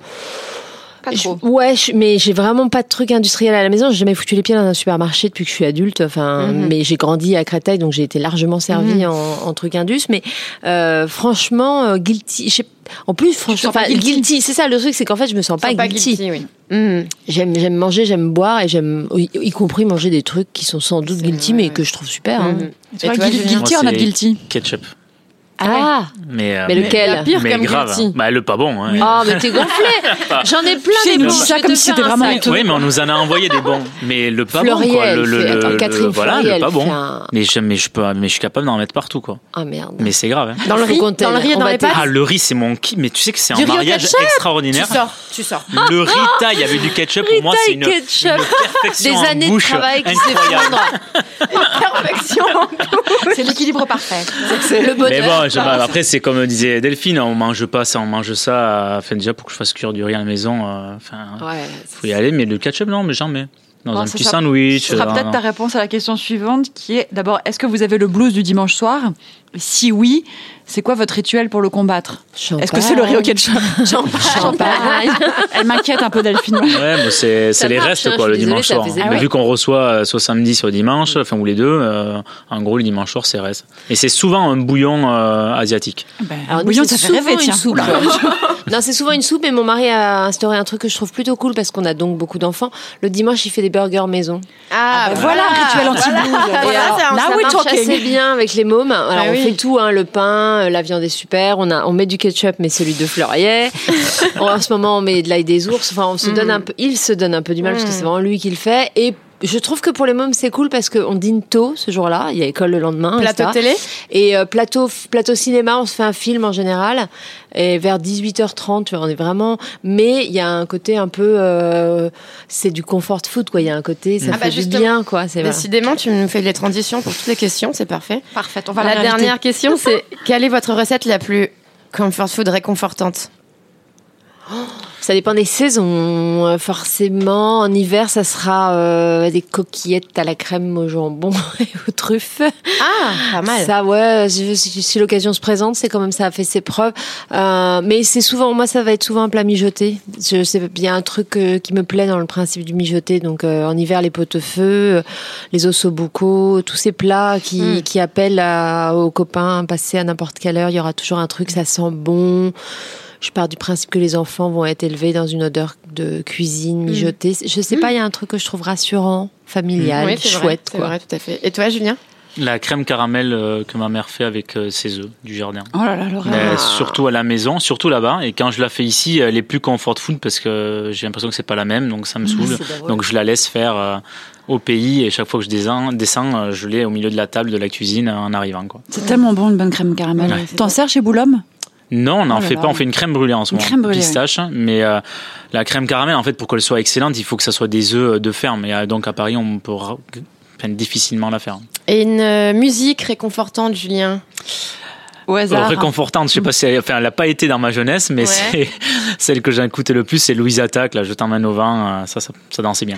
Pas je- ouais, je- mais j'ai vraiment pas de trucs industriels à la maison. J'ai jamais foutu les pieds dans un supermarché depuis que je suis adulte. Enfin, Mhm. mais j'ai grandi à Créteil, donc j'ai été largement servie en, en trucs indus. Mais euh, franchement, euh, guilty. je sais- En plus, franchement, enfin, guilty. guilty, c'est ça le truc, c'est qu'en fait, je me sens pas, guilty. oui. Mhm. J'aime, j'aime manger, j'aime boire et j'aime, y, y compris manger des trucs qui sont sans doute guilty, vrai, mais ouais. que je trouve super. hein. Et toi, guil- Julien guilty not c'est- guilty Ketchup. Ah, Mais, euh, mais lequel La pire mais comme grave. guilty. Bah, le pas bon. Hein. Oh, mais t'es gonflé J'en ai plein des bons. ça comme si c'était vraiment. Oui, mais on nous en a envoyé des bons. Mais le pas bon, quoi. Le, le, fait- le- attends, le- Catherine voilà, Fleuriel le pas bon. un- Mais, je, mais, je peux, mais je suis capable d'en mettre partout, quoi. Ah merde. Mais c'est grave. Hein. Dans le riz, dans le riz dans les pâtes Ah, le riz, c'est mon qui. Mais tu sais que c'est un mariage ketchup Tu extraordinaire. sors, tu sors. Le riz taille avec du ketchup, pour moi, c'est une, perfection Des en années de bouche travail qui s'effondrent. Perfection. C'est l'équilibre parfait. Le bonheur. Après, c'est comme disait Delphine, on mange pas ça, on mange ça. euh, Enfin, déjà, pour que je fasse cuire du riz à la maison, euh, enfin, Ouais. faut y aller. Mais le ketchup, non, mais jamais. Dans Bon, un petit sera- sandwich. Ce sera euh, peut-être ta réponse à la question suivante qui est d'abord, est-ce que vous avez le blues du dimanche soir? Si oui, c'est quoi votre rituel pour le combattre? Est-ce que c'est le riz au ketchup? Champagne. Elle m'inquiète un peu Delphine. Ouais, mais c'est les marche, restes hein, quoi le désolée, dimanche soir. faisait Mais mal. vu qu'on reçoit euh, soit samedi soit dimanche, enfin ou les deux, euh, en gros le dimanche soir c'est reste. Et c'est souvent un bouillon euh, asiatique. Alors, nous, bouillon, c'est ça fait rêver, une tiens. soupe. non, c'est souvent une soupe, mais mon mari a instauré un truc que je trouve plutôt cool parce qu'on a donc beaucoup d'enfants. Le dimanche, il fait des burgers maison. Ah, bah voilà, rituel anti-blues. Voilà, un- now ça marche assez bien avec les mômes. Alors, on oui. fait tout, hein, le pain, euh, la viande est super. On a, on met du ketchup, mais celui de Fleurier. en ce moment, on met de l'ail des ours. Enfin, on se donne un peu, il se donne un peu du mal parce que c'est vraiment lui qui le fait. Et je trouve que pour les mômes, c'est cool parce qu'on dîne tôt ce jour-là. Il y a école le lendemain. Plateau etc. télé Et euh, plateau, plateau cinéma, on se fait un film en général. Et vers 18h30, tu vois, on est vraiment. Mais il y a un côté un peu. euh, c'est du comfort food, quoi. Il y a un côté, ça Ah bah fait du justement. bien, quoi. C'est vrai. Décidément, tu nous fais les transitions pour toutes les questions, c'est parfait. Parfait, on va la la dernière question, c'est quelle est votre recette la plus comfort food réconfortante? Ça dépend des saisons. Euh, Forcément, en hiver, ça sera euh, des coquillettes à la crème au jambon et aux truffes. Ah, pas mal. Ça, ouais, si, si- si l'occasion se présente, c'est quand même ça a fait ses preuves. Euh, mais c'est souvent, moi, ça va être souvent un plat mijoté. Je sais bien un truc euh, qui me plaît dans le principe du mijoté. Donc, euh, en hiver, les pot-au-feu, les ossobuco, tous ces plats qui, Mm. qui appellent à- aux copains, passer à n'importe quelle heure, il y aura toujours un truc, ça sent bon. Je pars du principe que les enfants vont être élevés dans une odeur de cuisine mijotée. Je sais pas, il y a un truc que je trouve rassurant, familial, Oui, c'est vrai, chouette. quoi. vrai, tout à fait. Et toi, Julien? La crème caramel euh, que ma mère fait avec euh, ses œufs du jardin. Oh là là. Mais surtout à la maison, surtout là-bas. Et quand je la fais ici, elle est plus comfort food parce que j'ai l'impression que c'est pas la même, donc ça me saoule. Donc je la laisse faire euh, au pays et chaque fois que je descends, descends je l'ai au milieu de la table de la cuisine en arrivant. C'est tellement bon une bonne crème caramel. Ouais. T'en sers chez Boulogne? Non, on n'en Oh fait là. pas. On fait une crème brûlée en ce Une moment, crème brûlée, pistache. Mais euh, la crème caramel, en fait, pour qu'elle soit excellente, il faut que ça soit des œufs de ferme. Et euh, donc à Paris, on peut difficilement la faire. Et une euh, musique réconfortante, Julien? Au Euh, hasard. réconfortante, je sais pas si elle, enfin, elle a pas été dans ma jeunesse, mais Ouais. c'est celle que j'ai écoutée le plus, c'est Louise Attaque, là, Je t'emmène au vent, euh, ça, ça, ça dansait bien.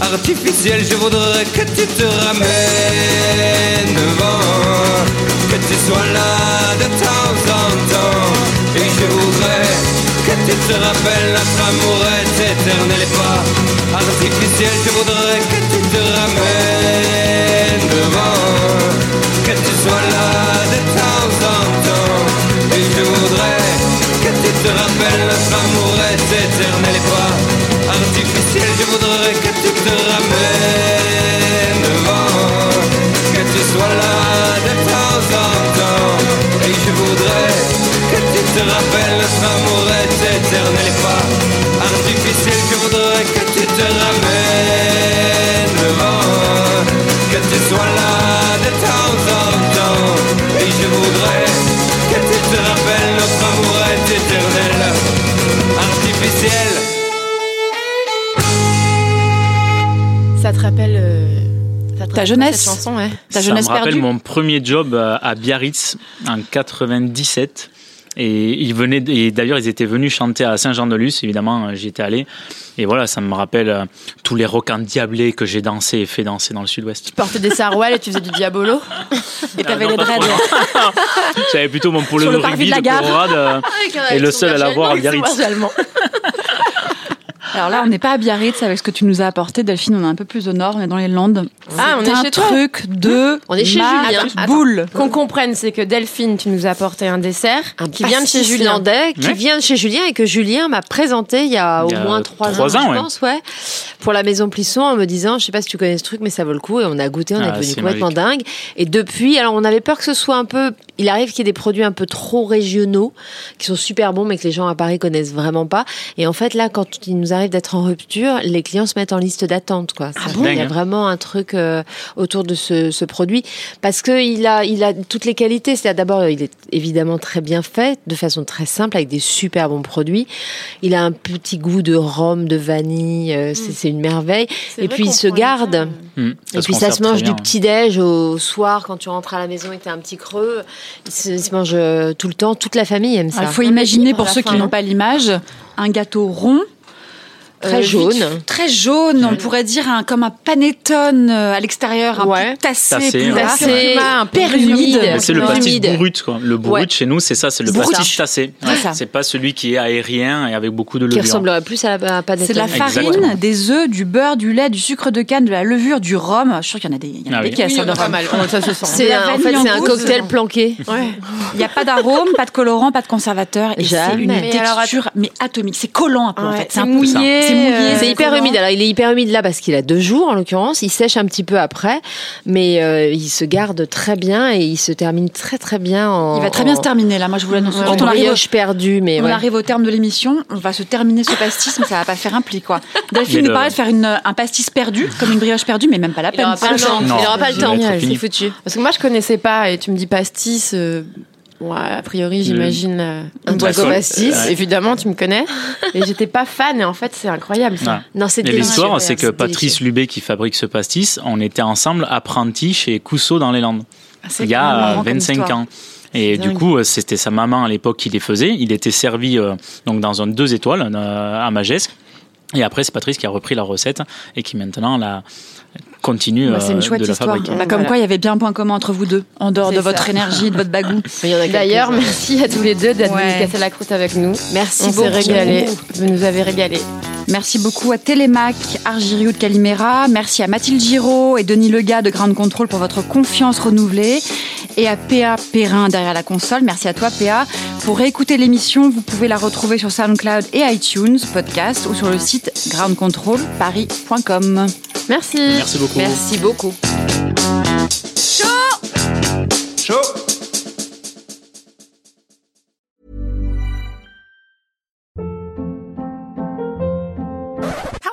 artificiel. Je voudrais que tu te ramènes devant, que tu sois là de temps en temps. Et je voudrais que tu te rappelles notre amour est éternel et pas artificiel. Je voudrais que tu te ramènes devant, que tu sois là de temps en temps. Et je voudrais que tu te rappelles notre amour est éternel et pas voudrais que tu te ramènes devant, que tu sois là de temps en temps. Et je voudrais que tu te rappelles notre amour est éternel et pas artificiel. Je voudrais que tu te ramènes devant, que tu sois là de temps en temps. Et je voudrais que tu te rappelles notre amour est éternel, artificiel. Te rappelle. euh, ça te Ta rappelle jeunesse. Cette chanson, ouais. Ta Ça jeunesse me rappelle perdue. mon premier job euh, à Biarritz en 97. Et ils venaient, et d'ailleurs, ils étaient venus chanter à Saint-Jean-de-Luz, évidemment, euh, j'y étais allé. Et voilà, ça me rappelle euh, tous les rocs endiablés que j'ai dansé et fait danser dans le sud-ouest. Tu portais des sarouels et tu faisais du diabolo. Et t'avais Ah, les dreads. J'avais plutôt mon poulet Sur de rugby de la de euh, et le seul à l'avoir à Biarritz. Alors là, on n'est pas à Biarritz avec ce que tu nous as apporté, Delphine. On est un peu plus au nord, on est dans les Landes. Ah, on est un chez toi. truc de On est chez Julien. boule. Qu'on comprenne, c'est que Delphine, tu nous as apporté un dessert Un qui vient de chez Julien. landais, qui Ouais. vient de chez Julien et que Julien m'a présenté il y a y au a moins trois trois ans, ans, je ouais. pense, ouais. pour la maison Plisson en me disant, je sais pas si tu connais ce truc, mais ça vaut le coup. Et on a goûté, on est Ah, devenu c'est complètement magique. dingue. Et depuis, alors on avait peur que ce soit un peu. Il arrive qu'il y ait des produits un peu trop régionaux, qui sont super bons, mais que les gens à Paris connaissent vraiment pas. Et en fait, là, quand il nous arrive d'être en rupture, les clients se mettent en liste d'attente, quoi. Ça, bon il y a Dingue. vraiment un truc euh, autour de ce, ce produit parce que il a, il a toutes les qualités. C'est d'abord, il est évidemment très bien fait, de façon très simple, avec des super bons produits. Il a un petit goût de rhum, de vanille. euh, c'est- C'est une merveille. Et puis il se garde. Hmm, Et puis ça se mange du petit déj au soir quand tu rentres à la maison et que t'as un petit creux. Il se, il se mange euh, tout le temps. Toute la famille aime ça. Il faut imaginer, pour ceux qui n'ont non pas l'image, un gâteau rond. Très euh, jaune. vite- Très jaune, on pourrait dire un, comme un panettone euh, à l'extérieur, un Ouais. peu tassé, Tassé, plus ouais. là. Tassé, un peu humide. C'est le Ouais. pastis quoi. Le Ouais. chez nous, c'est ça, c'est le pastis tassé. Ouais, ça. C'est pas celui qui est aérien et avec beaucoup de Qui levure. ressemblerait plus à la panettone. C'est de la farine, Exactement. des œufs, du beurre, du lait, du sucre de canne, de la levure, du rhum. Je suis sûre qu'il y en a des, il y en a Ah des oui. qui Oui, ça il y en de a pas rhum. mal. Ça se sent. C'est un- en fait c'est un cocktail planqué. Il n'y a pas d'arôme, pas de colorant, pas de conservateur. Et c'est une texture mais atomique. C'est collant un peu en Ouais, fait. c'est mouillé, ça. C'est mouillé. euh, C'est hyper humide. Alors, il est hyper humide là parce qu'il a deux jours en l'occurrence. Il sèche un petit peu après, mais euh, il se garde très bien et il se termine très très bien. En, Il va très bien en- se terminer là. Moi je vous l'annonce. En Quand on arrive, au- brioche perdue, mais on ouais. arrive au terme de l'émission, on va se terminer ce pastis, mais ça va pas faire un pli quoi. Delphine nous parlait de faire une, un pastis perdu, comme une brioche perdue, mais même pas la Il peine. aura pas le temps. Il aura pas le Ça temps. va être C'est fini. foutu. Parce que moi, je connaissais pas, et tu me dis pastis. euh, ouais, a priori, j'imagine euh, Un au pastis. pastis. Évidemment, tu me connais. Et j'étais pas fan, et en fait, c'est incroyable ça. Ouais. Non, c'est l'histoire, c'est que Patrice délicieux. Lubé, qui fabrique ce pastis, on était ensemble apprentis chez Cousseau dans les Landes. C'est Il y a marrant euh, comme 25 histoire. ans. Et du dingue. coup, euh, c'était sa maman à l'époque qui les faisait. Il était servi euh, donc dans un deux étoiles euh, à Magesque. Et après, c'est Patrice qui a repris la recette et qui maintenant la continue Bah, c'est une euh, chouette de la histoire. fabriquer. Bah, comme Voilà. quoi, il y avait bien un point commun entre vous deux, en dehors de votre énergie de votre bagou. D'ailleurs, merci à tous les deux d'être Ouais. venus casser la croûte avec nous. merci On s'est beaucoup. régalé. Vous nous avez régalé. Merci beaucoup à Télémac, Argiriou de Calimera. Merci à Mathilde Giraud et Denis Lega de Ground Control pour votre confiance renouvelée. Et à PA Perrin derrière la console. Merci à toi, PA. Pour réécouter l'émission, vous pouvez la retrouver sur SoundCloud et iTunes, podcast, ou sur le site groundcontrolparis.com. Merci. Merci beaucoup. Merci beaucoup. Chaud